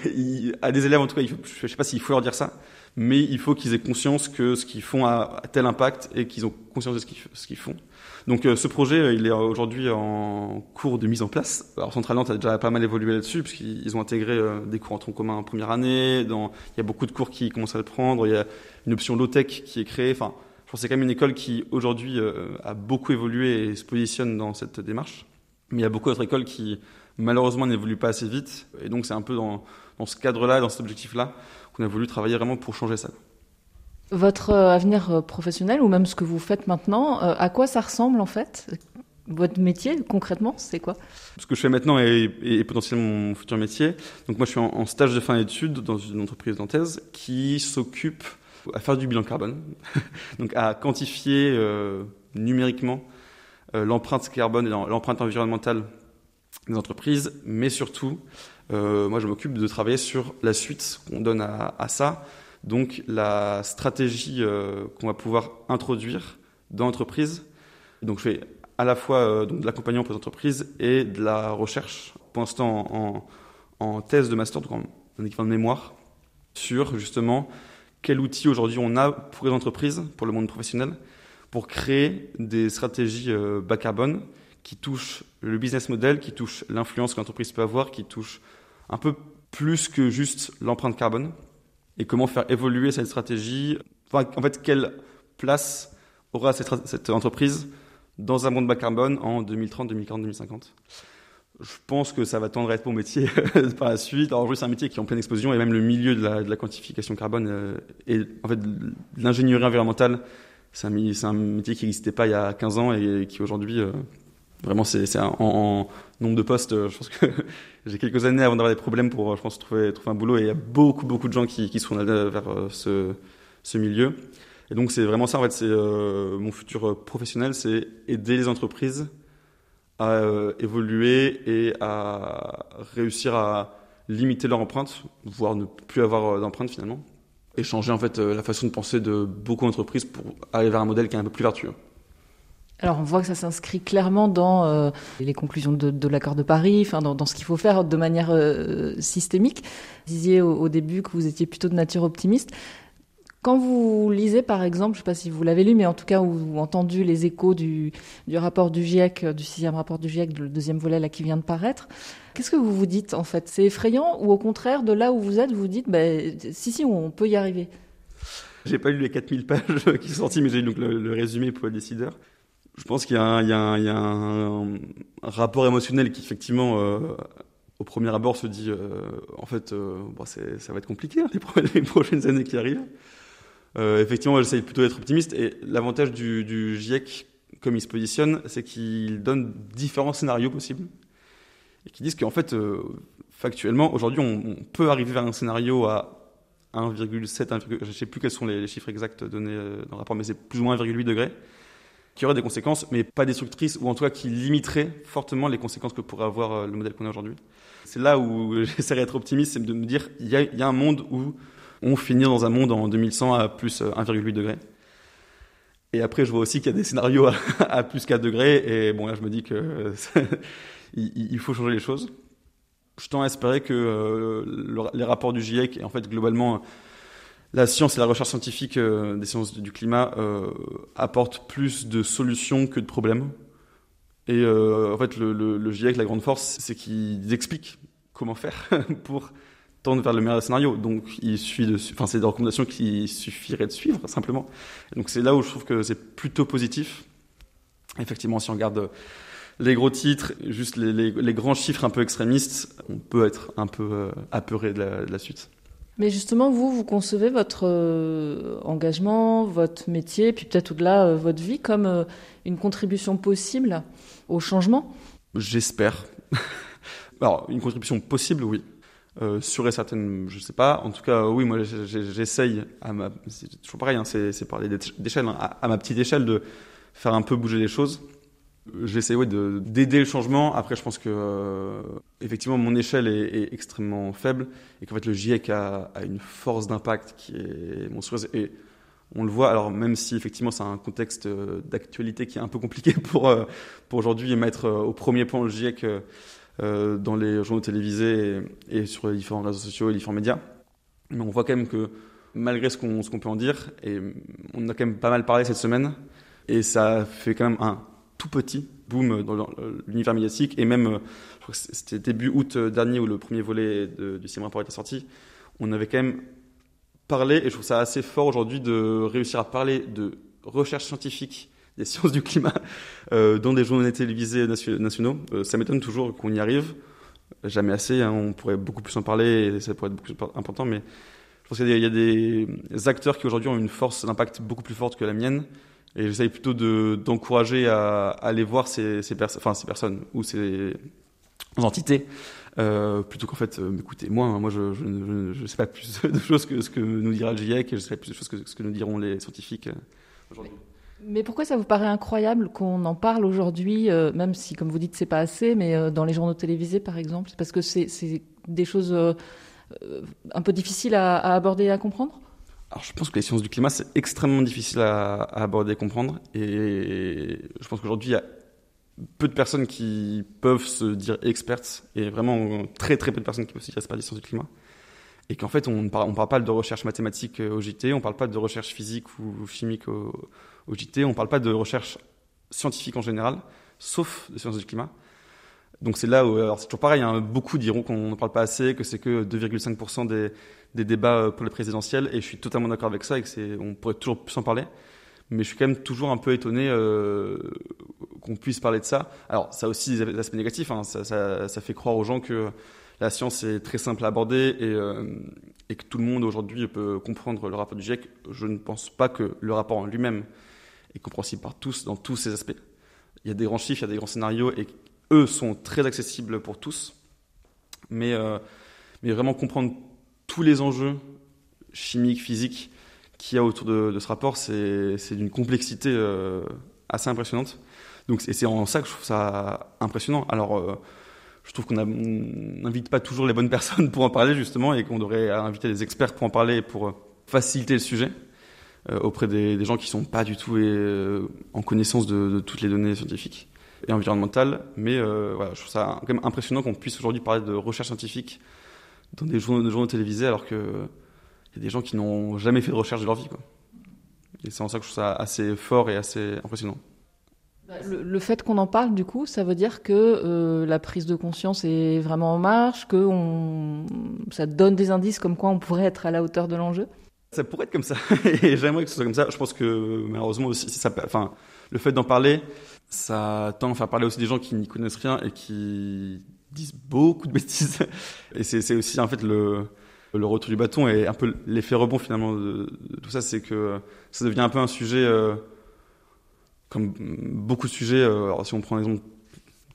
à des élèves en tout cas, il faut, je sais pas s'il faut leur dire ça, mais il faut qu'ils aient conscience que ce qu'ils font a, tel impact et qu'ils ont conscience de ce qu'ils, font. Donc euh, ce projet, il est aujourd'hui en cours de mise en place. Alors Central Nantes a déjà pas mal évolué là-dessus, puisqu'ils ont intégré euh, des cours en tronc commun en première année. Dans, il y a beaucoup de cours qui commencent à le prendre. Il y a une option low-tech qui est créée. Enfin, pense que c'est quand même une école qui aujourd'hui euh, a beaucoup évolué et se positionne dans cette démarche. Mais il y a beaucoup d'autres écoles qui malheureusement n'évoluent pas assez vite. Et donc c'est un peu dans, dans ce cadre-là, dans cet objectif-là, qu'on a voulu travailler vraiment pour changer ça. Votre avenir professionnel ou même ce que vous faites maintenant, à quoi ça ressemble en fait? Votre métier concrètement, c'est quoi? Ce que je fais maintenant est, est, potentiellement mon futur métier. Donc moi, je suis en, en stage de fin d'études dans une entreprise nantaise qui s'occupe à faire du bilan carbone, donc à quantifier euh, numériquement euh, l'empreinte carbone et l'empreinte environnementale des entreprises, mais surtout, euh, moi, je m'occupe de travailler sur la suite qu'on donne à, ça, donc la stratégie qu'on va pouvoir introduire dans l'entreprise. Donc je fais à la fois donc, de l'accompagnement pour les entreprises et de la recherche, pour l'instant en, en, thèse de master, donc en, en équivalent de mémoire, sur justement quel outil aujourd'hui on a pour les entreprises, pour le monde professionnel, pour créer des stratégies euh, bas carbone qui touchent le business model, qui touchent l'influence que l'entreprise peut avoir, qui touchent un peu plus que juste l'empreinte carbone, et comment faire évoluer cette stratégie, en fait, quelle place aura cette entreprise dans un monde bas carbone en 2030, 2040, 2050 je pense que ça va tendre à être mon métier par la suite. Alors c'est un métier qui est en pleine explosion et même le milieu de la, quantification carbone euh, et en fait l'ingénierie environnementale, c'est un, métier qui n'existait pas il y a 15 ans et qui aujourd'hui euh, vraiment c'est en, nombre de postes. Je pense que j'ai quelques années avant d'avoir des problèmes pour, je pense, trouver trouver un boulot et il y a beaucoup beaucoup de gens qui, qui sont allés vers euh, ce, ce milieu. Et donc c'est vraiment ça en fait, c'est mon futur professionnel, c'est aider les entreprises à euh, évoluer et à réussir à limiter leur empreinte, voire ne plus avoir euh, d'empreinte finalement, et changer en fait euh, la façon de penser de beaucoup d'entreprises pour aller vers un modèle qui est un peu plus vertueux. Alors on voit que ça s'inscrit clairement dans les conclusions de, l'accord de Paris, dans, ce qu'il faut faire de manière systémique. Vous disiez au, début que vous étiez plutôt de nature optimiste. Quand vous lisez, par exemple, je ne sais pas si vous l'avez lu, mais en tout cas, ou entendu les échos du, rapport du GIEC, du sixième rapport du GIEC, le deuxième volet là qui vient de paraître, qu'est-ce que vous vous dites en fait? C'est effrayant ou au contraire, de là où vous êtes, vous vous dites, ben, si, si, on peut y arriver? J'ai pas lu les 4000 pages qui sont sorties, mais j'ai lu donc le, résumé pour les décideurs. Je pense qu'il y a un, rapport émotionnel qui, effectivement, euh, au premier abord, se dit, euh, en fait, euh, bon, ça va être compliqué hein, les prochaines années qui arrivent. Euh, effectivement, j'essaye plutôt d'être optimiste. Et l'avantage du, GIEC, comme il se positionne, c'est qu'il donne différents scénarios possibles. Et qui disent qu'en fait, euh, factuellement, aujourd'hui, on, peut arriver vers un scénario à 1,7, je ne sais plus quels sont les, chiffres exacts donnés euh, dans le rapport, mais c'est plus ou moins 1,8 degrés, qui aurait des conséquences, mais pas destructrices, ou en tout cas qui limiterait fortement les conséquences que pourrait avoir le modèle qu'on a aujourd'hui. C'est là où j'essaierai d'être optimiste, c'est de me dire, il y, y a un monde où on finit dans un monde en 2100 à plus 1,8 degré. Et après, je vois aussi qu'il y a des scénarios à, plus 4 degrés. Et bon, là, je me dis que il, faut changer les choses. Je tends à espérer que euh, le, les rapports du GIEC, et en fait, globalement, la science et la recherche scientifique euh, des sciences du climat euh, apportent plus de solutions que de problèmes. Et euh, en fait, le, GIEC, la grande force, c'est qu'ils expliquent comment faire pour tendre vers le meilleur scénario. Donc, il suffit de, enfin, c'est des recommandations qu'il suffirait de suivre, simplement. Et donc, c'est là où je trouve que c'est plutôt positif. Effectivement, si on regarde les gros titres, juste les, les, les grands chiffres un peu extrémistes, on peut être un peu euh, apeuré de la, de la suite. Mais justement, vous, vous concevez votre euh, engagement, votre métier, puis peut-être au-delà euh, votre vie comme euh, une contribution possible au changement? J'espère. Alors, une contribution possible, oui. Euh, sûre et certaine, je sais pas. En tout cas, oui, moi, j'essaye c'est toujours pareil, hein, c'est parler d'échelle, hein, à, ma petite échelle de faire un peu bouger les choses. J'essaie ouais, d'aider le changement. Après, je pense que euh, effectivement mon échelle est, extrêmement faible et qu'en fait le GIEC a, une force d'impact qui est monstrueuse. Et on le voit. Alors même si effectivement c'est un contexte euh, d'actualité qui est un peu compliqué pour euh, pour aujourd'hui mettre euh, au premier plan le GIEC dans les journaux télévisés et, sur les différents réseaux sociaux et les différents médias. Mais on voit quand même que malgré ce qu'on qu'on peut en dire, et on a quand même pas mal parlé cette semaine, et ça fait quand même un tout petit boom dans l'univers médiatique et même je crois que c'était début août dernier où le premier volet du sixième rapport était sorti on avait quand même parlé et je trouve ça assez fort aujourd'hui de réussir à parler de recherche scientifique des sciences du climat euh, dans des journaux télévisés nationaux euh, ça m'étonne toujours qu'on y arrive. Jamais assez hein, on pourrait beaucoup plus en parler et ça pourrait être beaucoup plus important mais je pense qu'il y, a des acteurs qui aujourd'hui ont une force d'impact beaucoup plus forte que la mienne. Et j'essaye plutôt d'encourager de, à, aller voir ces, personnes ou ces entités euh, plutôt qu'en fait euh, écoutez moi hein, moi je, je, je, sais pas plus de choses que ce que nous dira le GIEC et je sais pas plus de choses que ce que nous diront les scientifiques euh, aujourd'hui. Mais pourquoi ça vous paraît incroyable qu'on en parle aujourd'hui, euh, même si, comme vous dites, c'est pas assez, mais euh, dans les journaux télévisés, par exemple, parce que c'est des choses euh, un peu difficiles à, aborder et à comprendre? Alors, je pense que les sciences du climat, c'est extrêmement difficile à, aborder et comprendre. Et je pense qu'aujourd'hui, il y a peu de personnes qui peuvent se dire expertes, et vraiment très très peu de personnes qui peuvent se dire expertes des sciences du climat. Et qu'en fait, on ne parle pas de recherche mathématique au JT, on ne parle pas de recherche physique ou chimique au, au JT, on ne parle pas de recherche scientifique en général, sauf des sciences du climat. Donc c'est là où, alors c'est toujours pareil, hein, beaucoup diront qu'on ne parle pas assez, que c'est que 2,5% des, des débats pour les présidentielles, et je suis totalement d'accord avec ça, et que c'est, on pourrait toujours plus en parler. Mais je suis quand même toujours un peu étonné euh, qu'on puisse parler de ça. Alors ça a aussi des aspects négatifs, hein, ça, ça, ça, fait croire aux gens que la science est très simple à aborder et, euh, et que tout le monde aujourd'hui peut comprendre le rapport du GIEC. Je ne pense pas que le rapport en lui-même est compréhensible par tous dans tous ces aspects. Il y a des grands chiffres, il y a des grands scénarios, et eux sont très accessibles pour tous. Mais, euh, mais vraiment comprendre tous les enjeux chimiques, physiques qu'il y a autour de, de ce rapport, c'est d'une complexité euh, assez impressionnante. Donc, et c'est en ça que je trouve ça impressionnant. Alors, euh, je trouve qu'on n'invite pas toujours les bonnes personnes pour en parler, justement, et qu'on devrait inviter des experts pour en parler, pour faciliter le sujet. Euh, auprès des, gens qui sont pas du tout euh, en connaissance de, toutes les données scientifiques et environnementales. Mais euh, je trouve ça quand même impressionnant qu'on puisse aujourd'hui parler de recherche scientifique dans des journaux, télévisés alors qu'il y a des gens qui n'ont jamais fait de recherche de leur vie. Et c'est en ça que je trouve ça assez fort et assez impressionnant. Le, le fait qu'on en parle, du coup, ça veut dire que la prise de conscience est vraiment en marche, que ça donne des indices comme quoi on pourrait être à la hauteur de l'enjeu? Ça pourrait être comme ça, et j'aimerais que ce soit comme ça. Je pense que malheureusement aussi, ça, enfin, le fait d'en parler, ça tend à faire parler aussi des gens qui n'y connaissent rien et qui disent beaucoup de bêtises. Et c'est aussi en fait le, le retour du bâton et un peu l'effet rebond finalement de, tout ça, c'est que ça devient un peu un sujet euh, comme beaucoup de sujets. Euh, alors si on prend un exemple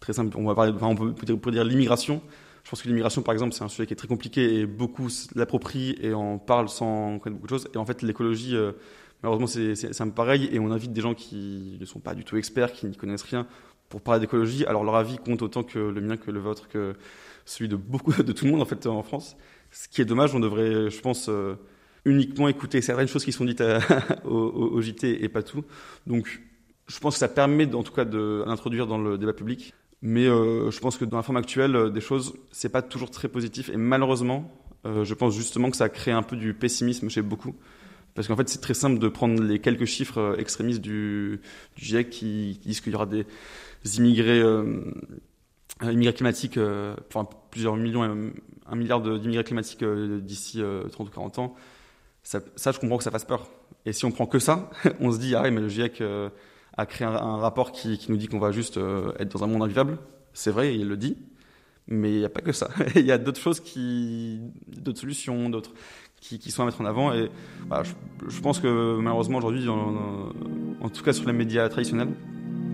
très simple, on va parler, enfin, on peut, dire l'immigration. Je pense que l'immigration, par exemple, c'est un sujet qui est très compliqué et beaucoup l'approprient et en parlent sans connaître beaucoup de choses. Et en fait, l'écologie, euh, malheureusement, c'est un peu pareil et on invite des gens qui ne sont pas du tout experts, qui n'y connaissent rien pour parler d'écologie. Alors leur avis compte autant que le mien, que le vôtre, que celui de beaucoup, de tout le monde en fait en France. Ce qui est dommage, on devrait, je pense, euh, uniquement écouter certaines choses qui sont dites au, JT et pas tout. Donc, je pense que ça permet, en tout cas, d'introduire dans le débat public mais euh, je pense que dans la forme actuelle euh, des choses, c'est pas toujours très positif. Et malheureusement, euh, je pense justement que ça crée un peu du pessimisme chez beaucoup. Parce qu'en fait, c'est très simple de prendre les quelques chiffres euh, extrémistes du, du GIEC qui, qui disent qu'il y aura des immigrés, euh, immigrés climatiques, euh, enfin plusieurs millions, un milliard d'immigrés climatiques d'ici 30 ou 40 ans. Ça, ça, je comprends que ça fasse peur. Et si on prend que ça, on se dit, ah ouais, mais le GIEC a créé un, rapport qui, qui, nous dit qu'on va juste euh, être dans un monde invivable. C'est vrai, il le dit, mais il n'y a pas que ça. il y a d'autres choses qui, d'autres solutions, d'autres qui, qui, sont à mettre en avant. Et bah, je, je, pense que malheureusement aujourd'hui, en, en, tout cas sur les médias traditionnels,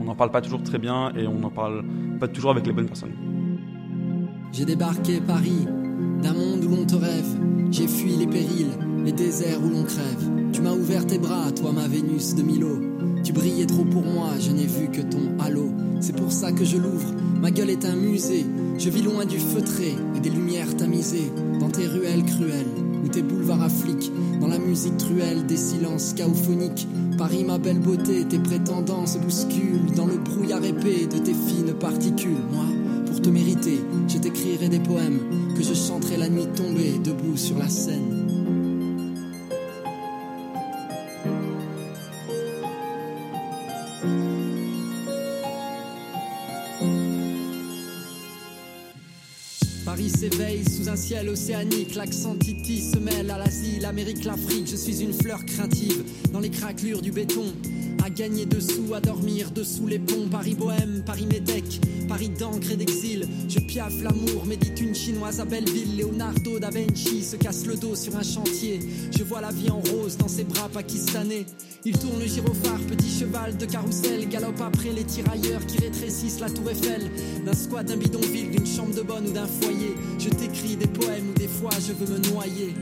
on n'en parle pas toujours très bien et on n'en parle pas toujours avec les bonnes personnes. J'ai débarqué Paris, d'un monde où l'on te rêve. J'ai fui les périls, les déserts où l'on crève. Tu m'as ouvert tes bras, toi ma Vénus de Milo. Tu brillais trop pour moi, je n'ai vu que ton halo. C'est pour ça que je l'ouvre, ma gueule est un musée. Je vis loin du feutré et des lumières tamisées. Dans tes ruelles cruelles ou tes boulevards affliques. Dans la musique truelle des silences chaophoniques. Paris, ma belle beauté, tes prétendants se bousculent. Dans le brouillard épais de tes fines particules. Moi, pour te mériter, je t'écrirai des poèmes que je chanterai la nuit tombée, debout sur la scène. Un ciel océanique, l'accent Titi se mêle à l'Asie, l'Amérique, l'Afrique. Je suis une fleur craintive dans les craquelures du béton. À gagner dessous, à dormir dessous les ponts. Paris bohème, Paris médec, Paris d'encre et d'exil. Je piaffe l'amour, médite une chinoise à Belleville. Leonardo da Vinci se casse le dos sur un chantier. Je vois la vie en rose dans ses bras pakistanais. Il tourne le gyrophare, petit cheval de carrousel. Galope après les tirailleurs qui rétrécissent la tour Eiffel. D'un squat, d'un bidonville, d'une chambre de bonne ou d'un foyer. Je t'écris des poèmes où des fois je veux me noyer.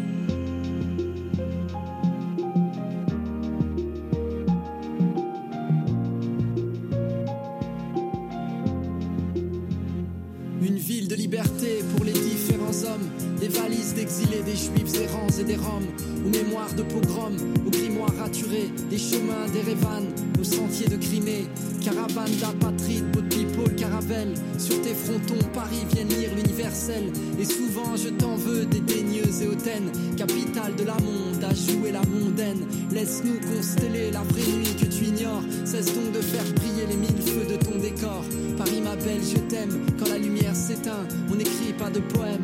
Des aux mémoires de pogroms, aux grimoires raturés, des chemins, des révanes, aux sentiers de Crimée, caravane d'apatrides, beau people, caravelle, sur tes frontons, Paris viennent lire l'universel, et souvent je t'en veux, dédaigneuse et hautaine, capitale de la monde, à jouer la mondaine, laisse-nous consteller la vraie nuit que tu ignores, cesse donc de faire briller les mille feux de ton décor, Paris m'appelle, je t'aime, quand la lumière s'éteint, on n'écrit pas de poème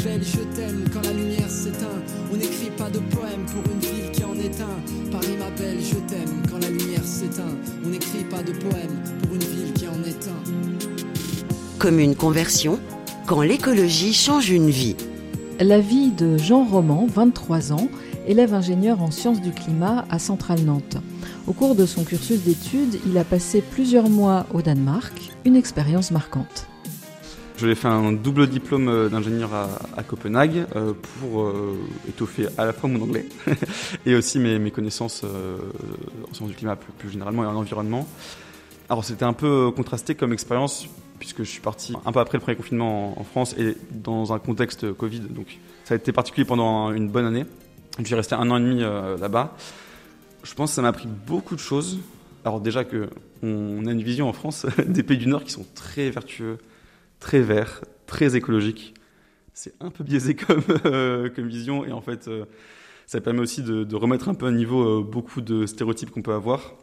m'appelle, je t'aime quand la lumière s'éteint. On n'écrit pas de poème pour une ville qui en est un. Paris m'appelle, je t'aime quand la lumière s'éteint. On n'écrit pas de poème pour une ville qui en est un. Comme une conversion, quand l'écologie change une vie. La vie de Jean Roman, 23 ans, élève ingénieur en sciences du climat à Centrale Nantes. Au cours de son cursus d'études, il a passé plusieurs mois au Danemark, une expérience marquante. J'ai fait un double diplôme euh, d'ingénieur à, Copenhague euh, pour euh, étoffer à la fois mon anglais et aussi mes, connaissances en sciences du climat plus, généralement et en environnement. Alors c'était un peu contrasté comme expérience puisque je suis parti un peu après le premier confinement en, France et dans un contexte Covid. Donc ça a été particulier pendant une bonne année. Je suis resté un an et demi là-bas. Je pense que ça m'a appris beaucoup de choses. Alors déjà que on a une vision en France des pays du Nord qui sont très vertueux, très verts, très écologiques. C'est un peu biaisé comme, euh, comme vision et en fait euh, ça permet aussi de, remettre un peu à niveau euh, beaucoup de stéréotypes qu'on peut avoir.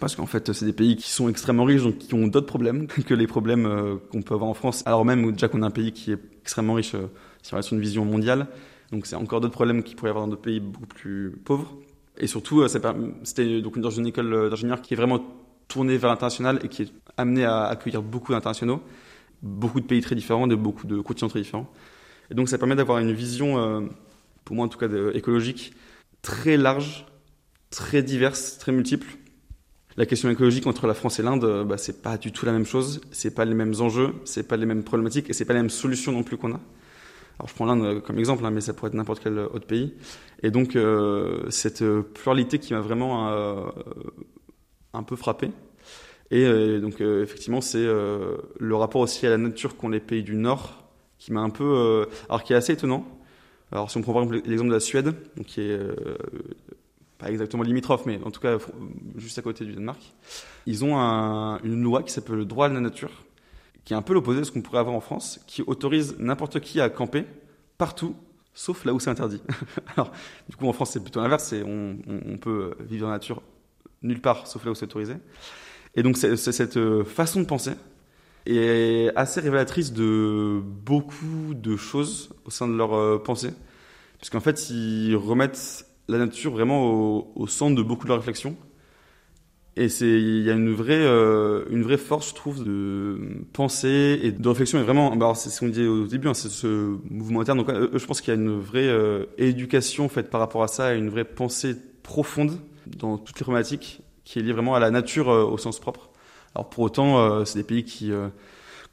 Parce qu'en fait, c'est des pays qui sont extrêmement riches, donc qui ont d'autres problèmes que les problèmes qu'on peut avoir en France. Alors même déjà qu'on a un pays qui est extrêmement riche si on une vision mondiale, donc c'est encore d'autres problèmes qu'il pourrait y avoir dans d'autres pays beaucoup plus pauvres. Et surtout, c'était donc une école d'ingénieurs qui est vraiment tournée vers l'international et qui est amenée à accueillir beaucoup d'internationaux, beaucoup de pays très différents, de beaucoup de continents très différents. Et donc ça permet d'avoir une vision, euh, pour moi en tout cas écologique, très large, très diverse, très multiple. La question écologique entre la France et l'Inde, bah, c'est pas du tout la même chose, c'est pas les mêmes enjeux, c'est pas les mêmes problématiques et c'est pas les mêmes solutions non plus qu'on a. Alors je prends l'Inde comme exemple, hein, mais ça pourrait être n'importe quel autre pays. Et donc euh, cette pluralité qui m'a vraiment euh, un peu frappé. Et euh, donc effectivement, c'est le rapport aussi à la nature qu'ont les pays du Nord qui m'a un peu, alors qui est assez étonnant. Alors si on prend par exemple l'exemple de la Suède, qui est pas exactement limitrophe, mais en tout cas juste à côté du Danemark, ils ont un, une loi qui s'appelle le droit de la nature qui est un peu l'opposé de ce qu'on pourrait avoir en France, qui autorise n'importe qui à camper partout, sauf là où c'est interdit. Alors, du coup, en France, c'est plutôt l'inverse, on, on, peut vivre la nature nulle part, sauf là où c'est autorisé. Et donc, c'est, cette euh, façon de penser est assez révélatrice de beaucoup de choses au sein de leur euh, pensée, puisqu'en fait, ils remettent la nature vraiment au, centre de beaucoup de leurs réflexions et il y a une vraie, euh, une vraie force, je trouve, de pensée et de réflexion. Et vraiment, bah c'est ce qu'on disait au début, hein, c'est ce mouvement interne. Donc, je pense qu'il y a une vraie éducation faite par rapport à ça, une vraie pensée profonde dans toutes les problématiques qui est liée vraiment à la nature euh, au sens propre. Alors, pour autant, c'est des pays qui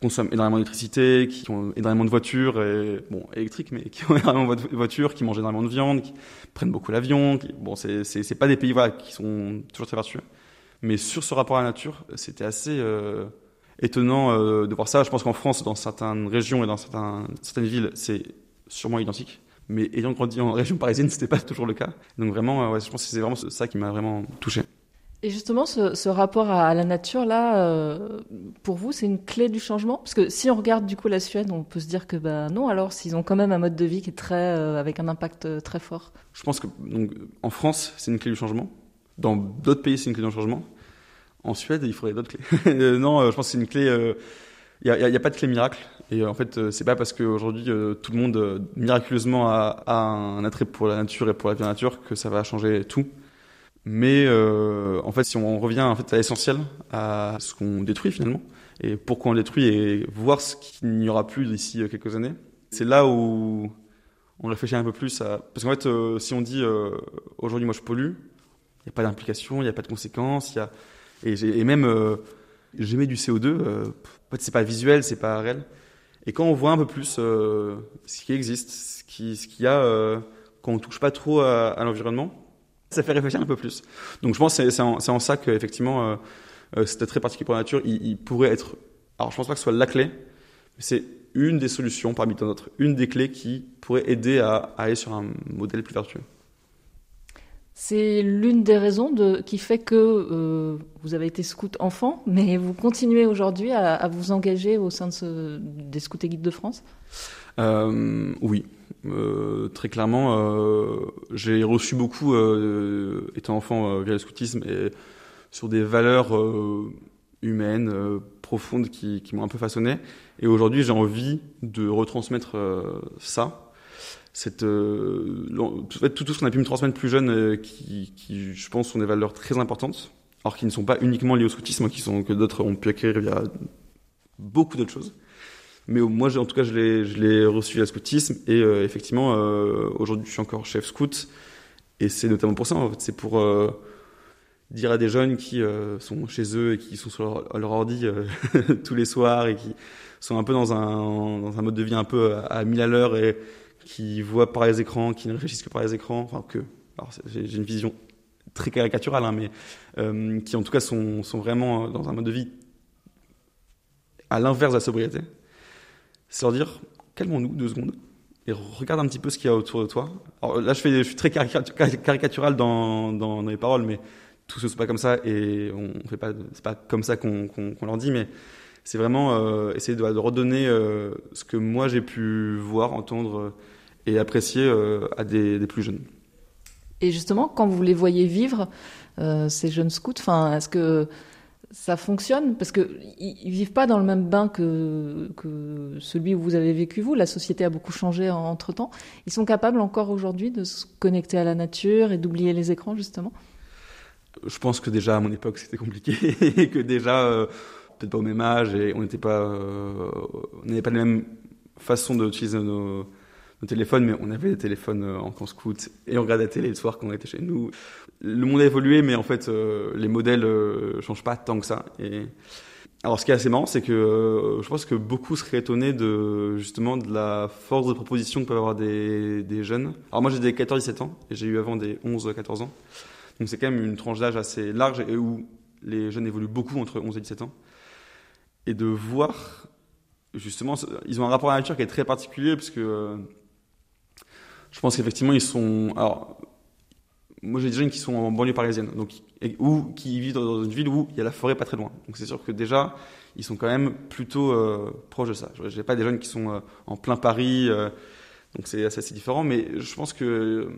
consomment énormément d'électricité, qui ont énormément de voitures, bon, électriques, mais qui ont énormément de voitures, qui mangent énormément de viande, qui prennent beaucoup l'avion. Bon, c'est, pas des pays voilà, qui sont toujours très vertueux. Mais sur ce rapport à la nature, c'était assez euh, étonnant euh, de voir ça. Je pense qu'en France, dans certaines régions et dans certaines villes, c'est sûrement identique. Mais ayant grandi en région parisienne, c'était pas toujours le cas. Donc vraiment, euh, je pense que c'est vraiment ça qui m'a vraiment touché. Et justement, ce, rapport à, la nature, là, euh, pour vous, c'est une clé du changement? Parce que si on regarde du coup la Suède, on peut se dire que bah, non, alors s'ils ont quand même un mode de vie qui est très, avec un impact très fort. Je pense que donc, en France, c'est une clé du changement. Dans d'autres pays, c'est une clé du changement. En Suède, il faudrait d'autres clés. Euh, non, euh, je pense que c'est une clé. Il euh, n'y a, pas de clé miracle. Et en fait, c'est pas parce qu'aujourd'hui tout le monde miraculeusement a, un attrait pour la nature et pour la nature que ça va changer tout. Mais en fait, si on revient en fait à l'essentiel, à ce qu'on détruit finalement, et pourquoi on détruit, et voir ce qu'il n'y aura plus d'ici quelques années, c'est là où on réfléchit un peu plus à. Parce qu'en fait, si on dit aujourd'hui moi je pollue, il n'y a pas d'implication, il n'y a pas de conséquences, y a et, même, euh, j'émets du CO2, euh, en fait, c'est pas visuel, c'est pas réel. Et quand on voit un peu plus euh, ce qui existe, ce qu'il ce y a, euh, quand on touche pas trop à, l'environnement, ça fait réfléchir un peu plus. Donc je pense que c'est en, ça qu'effectivement, c'était très particulier pour la nature. Il, pourrait être, alors je pense pas que ce soit la clé, C'est une des solutions parmi tant d'autres, une des clés qui pourrait aider à, aller sur un modèle plus vertueux. C'est l'une des raisons qui fait que euh, vous avez été scout enfant, mais vous continuez aujourd'hui à, vous engager au sein des scouts et guides de France? euh, Oui, euh, très clairement. euh, J'ai reçu beaucoup, euh, étant enfant, euh, via le scoutisme, et sur des valeurs euh, humaines euh, profondes qui, qui m'ont un peu façonné. Et aujourd'hui, j'ai envie de retransmettre euh, ça cette, euh, tout, tout, ce qu'on a pu me transmettre plus jeune, euh, qui, qui, je pense, sont des valeurs très importantes, alors qui ne sont pas uniquement liées au scoutisme, qui sont que d'autres ont pu acquérir via beaucoup d'autres choses. Mais moi, en tout cas, je l'ai reçu via le scoutisme, et euh, effectivement, euh, aujourd'hui, je suis encore chef scout, et c'est notamment pour ça, en fait, c'est pour euh, dire à des jeunes qui sont chez eux et qui sont sur leur, ordi tous les soirs et qui sont un peu dans un, dans un mode de vie un peu à, à mille à l'heure et qui voient par les écrans, qui ne réfléchissent que par les écrans, enfin que, alors j'ai une vision très caricaturale, hein, mais qui en tout cas sont, sont vraiment dans un mode de vie à l'inverse de la sobriété. C'est leur dire, calmons-nous deux secondes et regarde un petit peu ce qu'il y a autour de toi. Alors là, je, suis très caricatural dans, dans, les paroles, mais tout se passe pas comme ça et on fait pas, c'est pas comme ça qu'on qu qu leur dit, mais c'est vraiment euh, essayer de, redonner euh, ce que moi j'ai pu voir, entendre et apprécier euh, à des, des, plus jeunes. Et justement, quand vous les voyez vivre, euh, ces jeunes scouts, est-ce que ça fonctionne Parce qu'ils ne vivent pas dans le même bain que, que celui où vous avez vécu vous. La société a beaucoup changé entre-temps. Ils sont capables encore aujourd'hui de se connecter à la nature et d'oublier les écrans, justement? Je pense que déjà à mon époque c'était compliqué et que déjà, euh, peut-être pas au même âge et on n'était pas, euh, on n'avait pas la même façon d'utiliser nos nos téléphones, mais on avait des téléphones en camp scout et on regardait la télé le soir quand on était chez nous. Le monde a évolué, mais en fait, euh, les modèles euh, changent pas tant que ça. Et alors, ce qui est assez marrant, c'est que euh, je pense que beaucoup seraient étonnés de justement de la force de proposition que peuvent avoir des, des jeunes. Alors moi, j'ai des 14-17 ans et j'ai eu avant des 11-14 ans, donc c'est quand même une tranche d'âge assez large et où les jeunes évoluent beaucoup entre 11 et 17 ans. Et de voir justement, ils ont un rapport à la nature qui est très particulier parce que je pense qu'effectivement, ils sont. Alors, moi, j'ai des jeunes qui sont en banlieue parisienne, donc, ou qui vivent dans une ville où il y a la forêt pas très loin. Donc, c'est sûr que déjà, ils sont quand même plutôt euh, proches de ça. Je n'ai pas des jeunes qui sont euh, en plein Paris, euh, donc c'est assez, différent, mais je pense que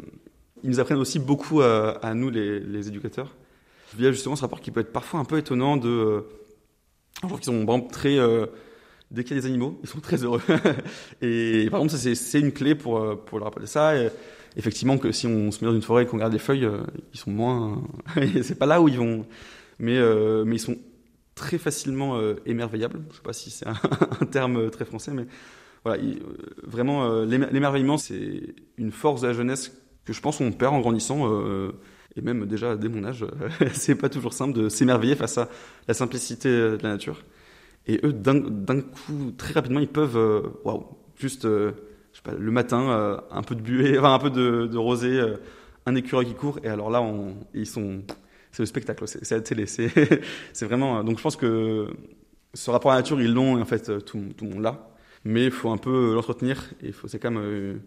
ils nous apprennent aussi beaucoup à, nous, les, les, éducateurs, via justement ce rapport qui peut être parfois un peu étonnant de. Alors qu'ils sont vraiment très dès qu'il y a des animaux, ils sont très heureux. et par contre, c'est une clé pour, euh, leur rappeler ça. Effectivement, que si on se met dans une forêt et qu'on regarde des feuilles, euh, ils sont moins. c'est pas là où ils vont. Mais, euh, ils sont très facilement émerveillables. Je sais pas si c'est un, terme très français, mais voilà, il, vraiment, l'émerveillement, c'est une force de la jeunesse que je pense qu'on perd en grandissant. et même déjà dès mon âge, c'est pas toujours simple de s'émerveiller face à la simplicité de la nature. Et eux, d'un coup, très rapidement, ils peuvent, waouh, wow, juste, euh, je sais pas, le matin, euh, un peu de buée, enfin un peu de, de rosée, euh, un écureuil qui court, et alors là, ils sont, c'est le spectacle, c'est la télé, c'est vraiment. Donc je pense que ce rapport à la nature, ils l'ont, en fait, tout, le monde l'a, mais il faut un peu l'entretenir, et c'est quand même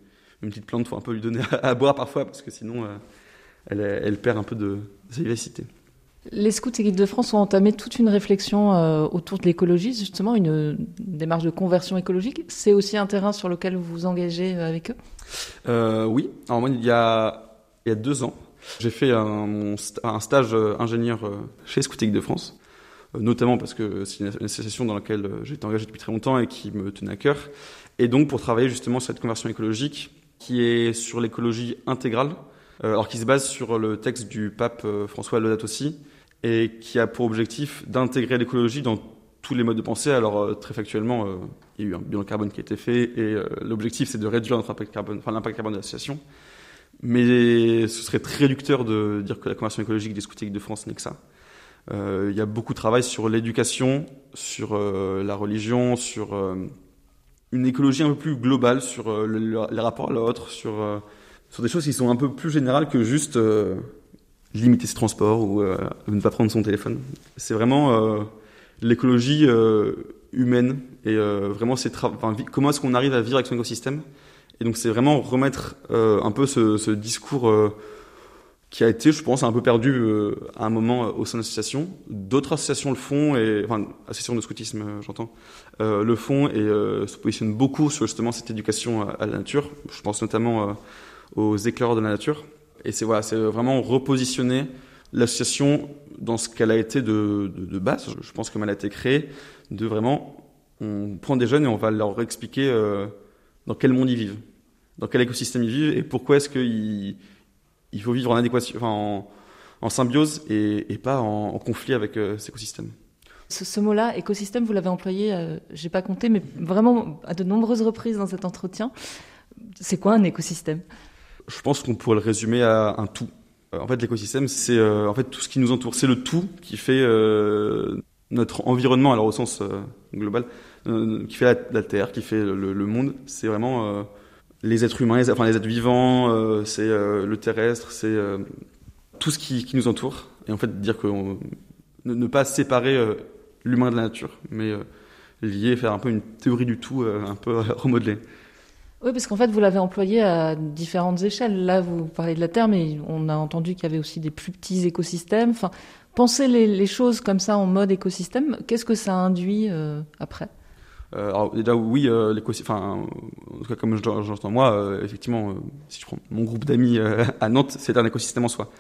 une petite plante, il faut un peu lui donner à, boire parfois, parce que sinon, elle, perd un peu de sa vivacité. Les scouts et guides de France ont entamé toute une réflexion euh, autour de l'écologie, justement, une, démarche de conversion écologique. C'est aussi un terrain sur lequel vous vous engagez avec eux? Euh, Oui. Alors, moi, il y a, deux ans, j'ai fait un, stage ingénieur chez Scouts et Guides de France, notamment parce que c'est une, association dans laquelle j'étais engagé depuis très longtemps et qui me tenait à cœur. Et donc, pour travailler justement sur cette conversion écologique qui est sur l'écologie intégrale, euh, alors qui se base sur le texte du pape François Laudato Si, et qui a pour objectif d'intégrer l'écologie dans tous les modes de pensée. Alors euh, très factuellement, euh, il y a eu un bilan carbone qui a été fait et euh, l'objectif c'est de réduire notre impact carbone, enfin l'impact carbone de l'association. Mais ce serait très réducteur de dire que la conversion écologique des scoutiques de France n'est que ça. il y a beaucoup de travail sur l'éducation, sur la religion, sur une écologie un peu plus globale, sur le, le, les rapports à l'autre, sur, sur des choses qui sont un peu plus générales que juste limiter ses transports ou euh, ne pas prendre son téléphone. C'est vraiment euh, l'écologie euh, humaine et vraiment c'est enfin, comment est-ce qu'on arrive à vivre avec son écosystème. Et donc c'est vraiment remettre un peu ce, ce discours qui a été, je pense, un peu perdu euh, à un moment euh, au sein de l'association. D'autres associations le font, et, enfin, associations de scoutisme, euh, j'entends, euh, le font et se positionnent beaucoup sur justement cette éducation à, la nature. Je pense notamment aux éclaireurs de la nature. Et c'est voilà, c'est vraiment repositionner l'association dans ce qu'elle a été de, base. Je pense comme elle a été créée, de vraiment, on prend des jeunes et on va leur expliquer dans quel monde ils vivent, dans quel écosystème ils vivent et pourquoi est-ce qu'ils il faut vivre en adéquation, en, symbiose et, pas en, conflit avec euh, cet écosystème. Ce, mot-là, écosystème, vous l'avez employé, euh, j'ai pas compté, mais vraiment à de nombreuses reprises dans cet entretien. C'est quoi un écosystème? Je pense qu'on pourrait le résumer à un tout. Euh, en fait, l'écosystème, c'est euh, en fait tout ce qui nous entoure. C'est le tout qui fait notre environnement, alors au sens global, qui fait la, Terre, qui fait le, monde. C'est vraiment les êtres humains, enfin les êtres vivants, euh, c'est euh, le terrestre, c'est euh, tout ce qui, qui, nous entoure. Et en fait, dire que ne, ne, pas séparer l'humain de la nature, mais lier, faire un peu une théorie du tout, un peu remodelée. Oui, parce qu'en fait, vous l'avez employé à différentes échelles. Là, vous parlez de la Terre, mais on a entendu qu'il y avait aussi des plus petits écosystèmes. Enfin, penser les, choses comme ça en mode écosystème, qu'est-ce que ça induit après? Euh, alors déjà oui, euh, enfin en tout cas comme j'entends moi, euh, effectivement, si je prends mon groupe d'amis à Nantes, c'est un écosystème en soi.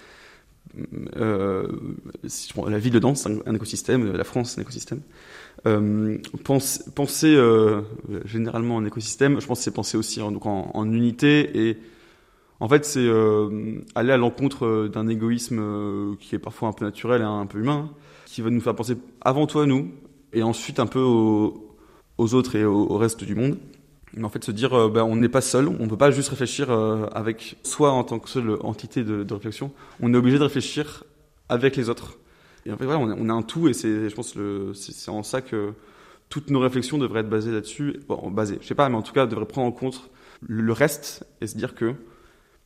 si je prends la ville de Nantes, c'est un, écosystème, la France, c'est un écosystème. Pense, penser généralement en écosystème, je pense que c'est penser aussi en, unité et en fait c'est aller à l'encontre d'un égoïsme qui est parfois un peu naturel et un peu humain, qui va nous faire penser avant tout à nous et ensuite un peu au, aux autres et au, reste du monde. Mais en fait, se dire, euh, ben, on n'est pas seul, on ne peut pas juste réfléchir euh, avec soi en tant que seule entité de, réflexion. On est obligé de réfléchir avec les autres. Et en fait, voilà, on, a, on a un tout, et c'est, je pense, le, c'est, en ça que toutes nos réflexions devraient être basées là-dessus. Bon, basées, je sais pas, mais en tout cas, devraient prendre en compte le reste et se dire que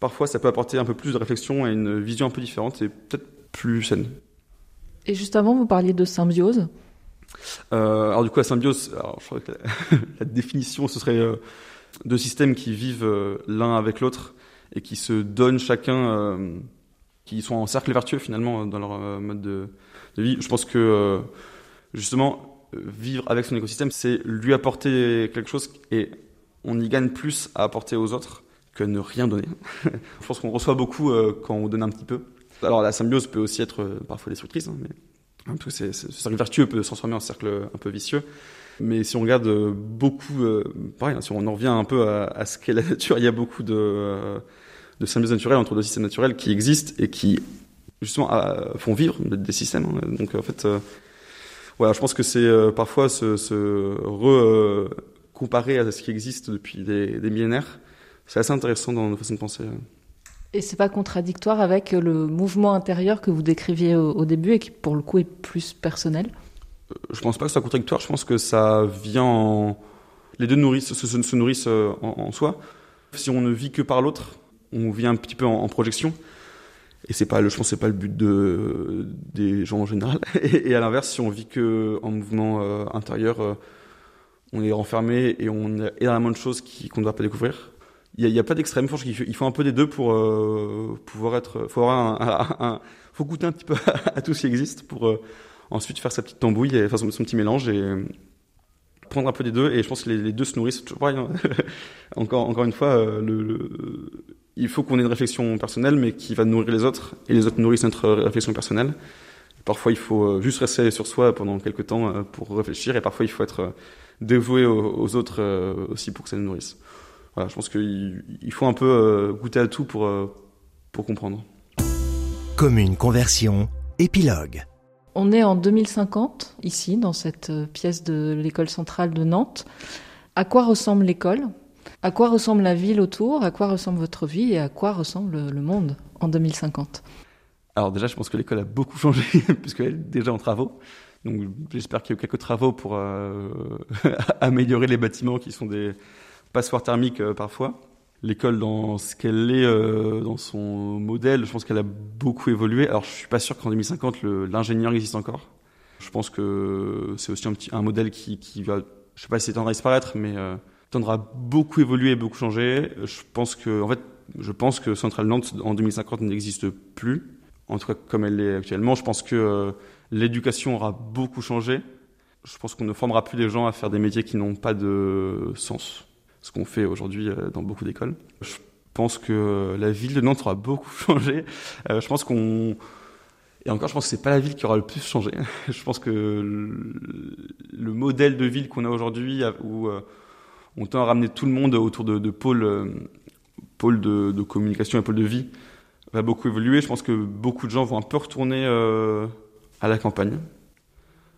parfois, ça peut apporter un peu plus de réflexion et une vision un peu différente et peut-être plus saine. Et juste avant, vous parliez de symbiose. Euh, alors du coup, la symbiose, alors, je crois que la, définition, ce serait euh, deux systèmes qui vivent euh, l'un avec l'autre et qui se donnent chacun, euh, qui sont en cercle vertueux finalement dans leur mode de, vie. Je pense que justement, vivre avec son écosystème, c'est lui apporter quelque chose et on y gagne plus à apporter aux autres que ne rien donner. je pense qu'on reçoit beaucoup quand on donne un petit peu. Alors la symbiose peut aussi être parfois destructrice, hein, mais tout ce cercle vertueux peut se transformer en cercle un peu vicieux. Mais si on regarde euh, beaucoup, euh, pareil, hein, si on en revient un peu à, ce qu'est la nature, il y a beaucoup de, euh, de symbiose naturelle entre deux systèmes naturels qui existent et qui, justement, font vivre des systèmes. Hein. Donc, en fait, voilà, je pense que c'est parfois se, se re-comparer à ce qui existe depuis des, des millénaires. C'est assez intéressant dans nos façons de penser. Et c'est pas contradictoire avec le mouvement intérieur que vous décriviez au, début et qui, pour le coup, est plus personnel? Je pense pas que ce soit contradictoire. Je pense que ça vient en... Les deux nourrissent, se, se, nourrissent euh, en, soi. Si on ne vit que par l'autre, on vit un petit peu en, projection. Et c'est pas, je pense, c'est pas le but de des gens en général. Et, à l'inverse, si on vit que en mouvement euh, intérieur, euh, on est renfermé et on a énormément de choses qu'on ne doit pas découvrir il n'y a, pas d'extrême. Je il faut un peu des deux pour euh, pouvoir être. Faut faut goûter un petit peu à, tout ce qui existe pour ensuite faire sa petite tambouille et son, petit mélange et prendre un peu des deux. Et je pense que les, deux se nourrissent pareil. Hein. encore, encore une fois, le, le, il faut qu'on ait une réflexion personnelle, mais qui va nourrir les autres et les autres nourrissent notre réflexion personnelle. Parfois, il faut juste rester sur soi pendant quelques temps pour réfléchir, et parfois, il faut être dévoué aux, autres aussi pour que ça nous nourrisse voilà, je pense qu'il faut un peu euh, goûter à tout pour, euh, pour comprendre. Commune conversion, épilogue. On est en 2050, ici, dans cette euh, pièce de l'école centrale de Nantes. À quoi ressemble l'école? À quoi ressemble la ville autour À quoi ressemble votre vie Et à quoi ressemble le monde en 2050 Alors déjà, je pense que l'école a beaucoup changé, puisqu'elle est déjà en travaux. Donc j'espère qu'il y a eu quelques travaux pour euh, améliorer les bâtiments qui sont des, passoire thermique euh, parfois. L'école, dans ce qu'elle est, euh, dans son modèle, je pense qu'elle a beaucoup évolué. Alors, je suis pas sûr qu'en 2050, l'ingénieur existe encore. Je pense que c'est aussi un, petit, un modèle qui, va, je sais pas si c'est à disparaître, mais euh, tendra beaucoup évoluer, beaucoup changer. Je pense que, en fait, je pense que Central Nantes en 2050 n'existe plus, en tout cas comme elle est actuellement. Je pense que euh, l'éducation aura beaucoup changé. Je pense qu'on ne formera plus les gens à faire des métiers qui n'ont pas de sens, ce qu'on fait aujourd'hui euh, dans beaucoup d'écoles. Je pense que la ville de Nantes aura beaucoup changé. Euh, je pense qu'on et encore, je pense que c'est pas la ville qui aura le plus changé. je pense que le, le modèle de ville qu'on a aujourd'hui, où euh, on tend à ramener tout le monde autour de, de pôles, euh, de, communication et pôles de vie, va beaucoup évoluer. Je pense que beaucoup de gens vont un peu retourner euh, à la campagne.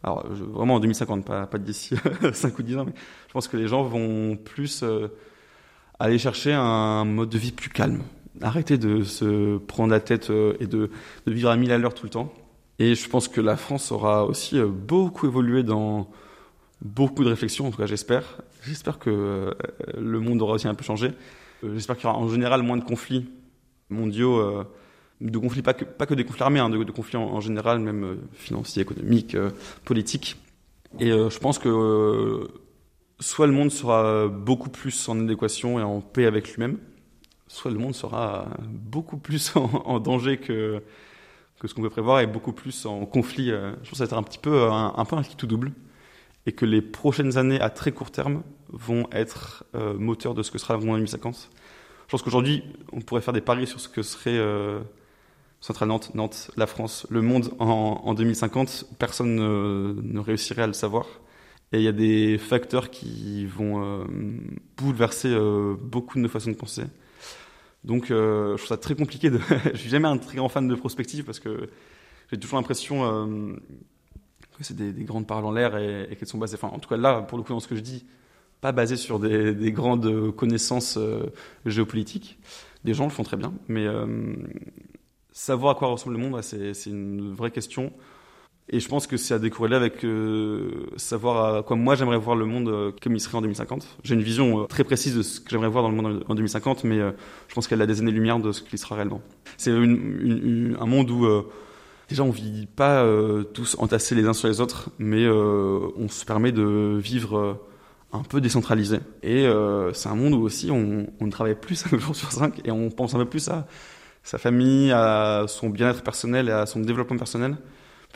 Alors, vraiment en 2050, pas, d'ici 5 ou 10 ans, mais je pense que les gens vont plus euh, aller chercher un mode de vie plus calme, arrêter de se prendre la tête et de, de vivre à 1000 à l'heure tout le temps. Et je pense que la France aura aussi beaucoup évolué dans beaucoup de réflexions, en tout cas j'espère. J'espère que euh, le monde aura aussi un peu changé. J'espère qu'il y aura en général moins de conflits mondiaux, de conflits pas que, pas que des conflits armés, hein, de, conflits en, général, même financiers, économiques, politiques. Et je pense que soit le monde sera beaucoup plus en adéquation et en paix avec lui-même, soit le monde sera beaucoup plus en, danger que, ce qu'on peut prévoir et beaucoup plus en conflit. Je pense que ça va être un petit peu un, un peu un tout double et que les prochaines années à très court terme vont être euh, moteurs de ce que sera le monde en 2050. Je pense qu'aujourd'hui, on pourrait faire des paris sur ce que serait euh, Centrale Nantes, Nantes, la France, le monde en, en 2050. Personne ne, réussirait à le savoir. Et il y a des facteurs qui vont euh, bouleverser euh, beaucoup de nos façons de penser. Donc, euh, je trouve ça très compliqué. De... je suis jamais un très grand fan de prospective parce que j'ai toujours l'impression c'est des, des, grandes paroles en l'air et, et qu'elles sont basées. Enfin, en tout cas, là, pour le coup, dans ce que je dis, pas basées sur des, des grandes connaissances euh, géopolitiques. Des gens le font très bien, mais euh, savoir à quoi ressemble le monde, c'est une vraie question. Et je pense que c'est à décorréler avec euh, savoir à quoi moi j'aimerais voir le monde euh, comme il serait en 2050. J'ai une vision euh, très précise de ce que j'aimerais voir dans le monde en 2050, mais je pense qu'elle a des années-lumière de ce qu'il sera réellement. C'est un monde où déjà on vit pas euh, tous entassés les uns sur les autres, mais on se permet de vivre un peu décentralisé. Et c'est un monde où aussi on, on travaille plus un jour sur cinq et on pense un peu plus à sa famille, à son bien-être personnel et à son développement personnel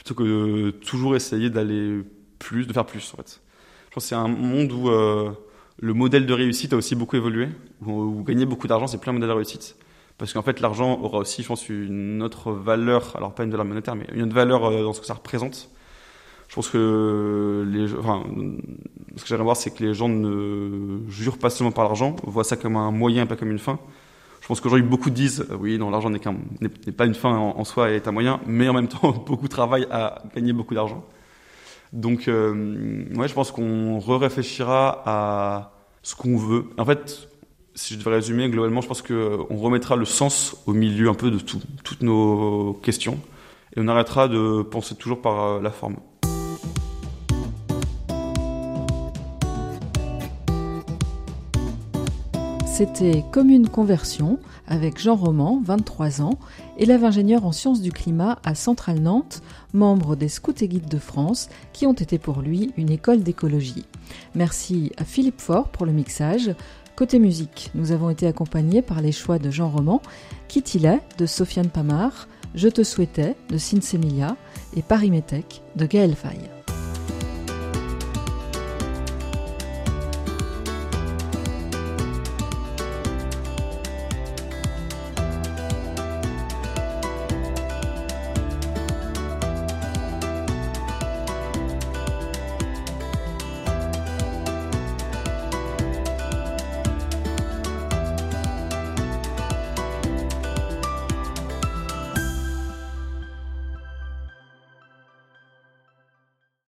plutôt que de toujours essayer d'aller plus, de faire plus en fait. Je pense que c'est un monde où euh, le modèle de réussite a aussi beaucoup évolué, où, gagner beaucoup d'argent c'est plus un modèle de réussite. Parce qu'en fait l'argent aura aussi, je pense, une autre valeur, alors pas une valeur monétaire, mais une autre valeur euh, dans ce que ça représente. Je pense que ce que j'aimerais voir, c'est que les gens ne jurent pas seulement par l'argent, voient ça comme un moyen, pas comme une fin. Je pense qu'aujourd'hui, beaucoup disent, euh, oui, non, l'argent n'est pas une fin en, en, soi et est un moyen, mais en même temps, beaucoup travaillent à gagner beaucoup d'argent. Donc, euh, ouais, je pense qu'on re-réfléchira à ce qu'on veut. En fait, si je devais résumer, globalement, je pense qu'on remettra le sens au milieu un peu de tout, toutes nos questions, et on arrêtera de penser toujours par euh, la forme. C'était Commune Conversion avec Jean Roman, 23 ans, élève ingénieur en sciences du climat à Centrale Nantes, membre des Scouts et Guides de France, qui ont été pour lui une école d'écologie. Merci à Philippe Faure pour le mixage. Côté musique, nous avons été accompagnés par les choix de Jean Roman, Kittilet de Sofiane Pamar, Je te souhaitais de Sinsemilia et Paris Métèque de Gaël Faye.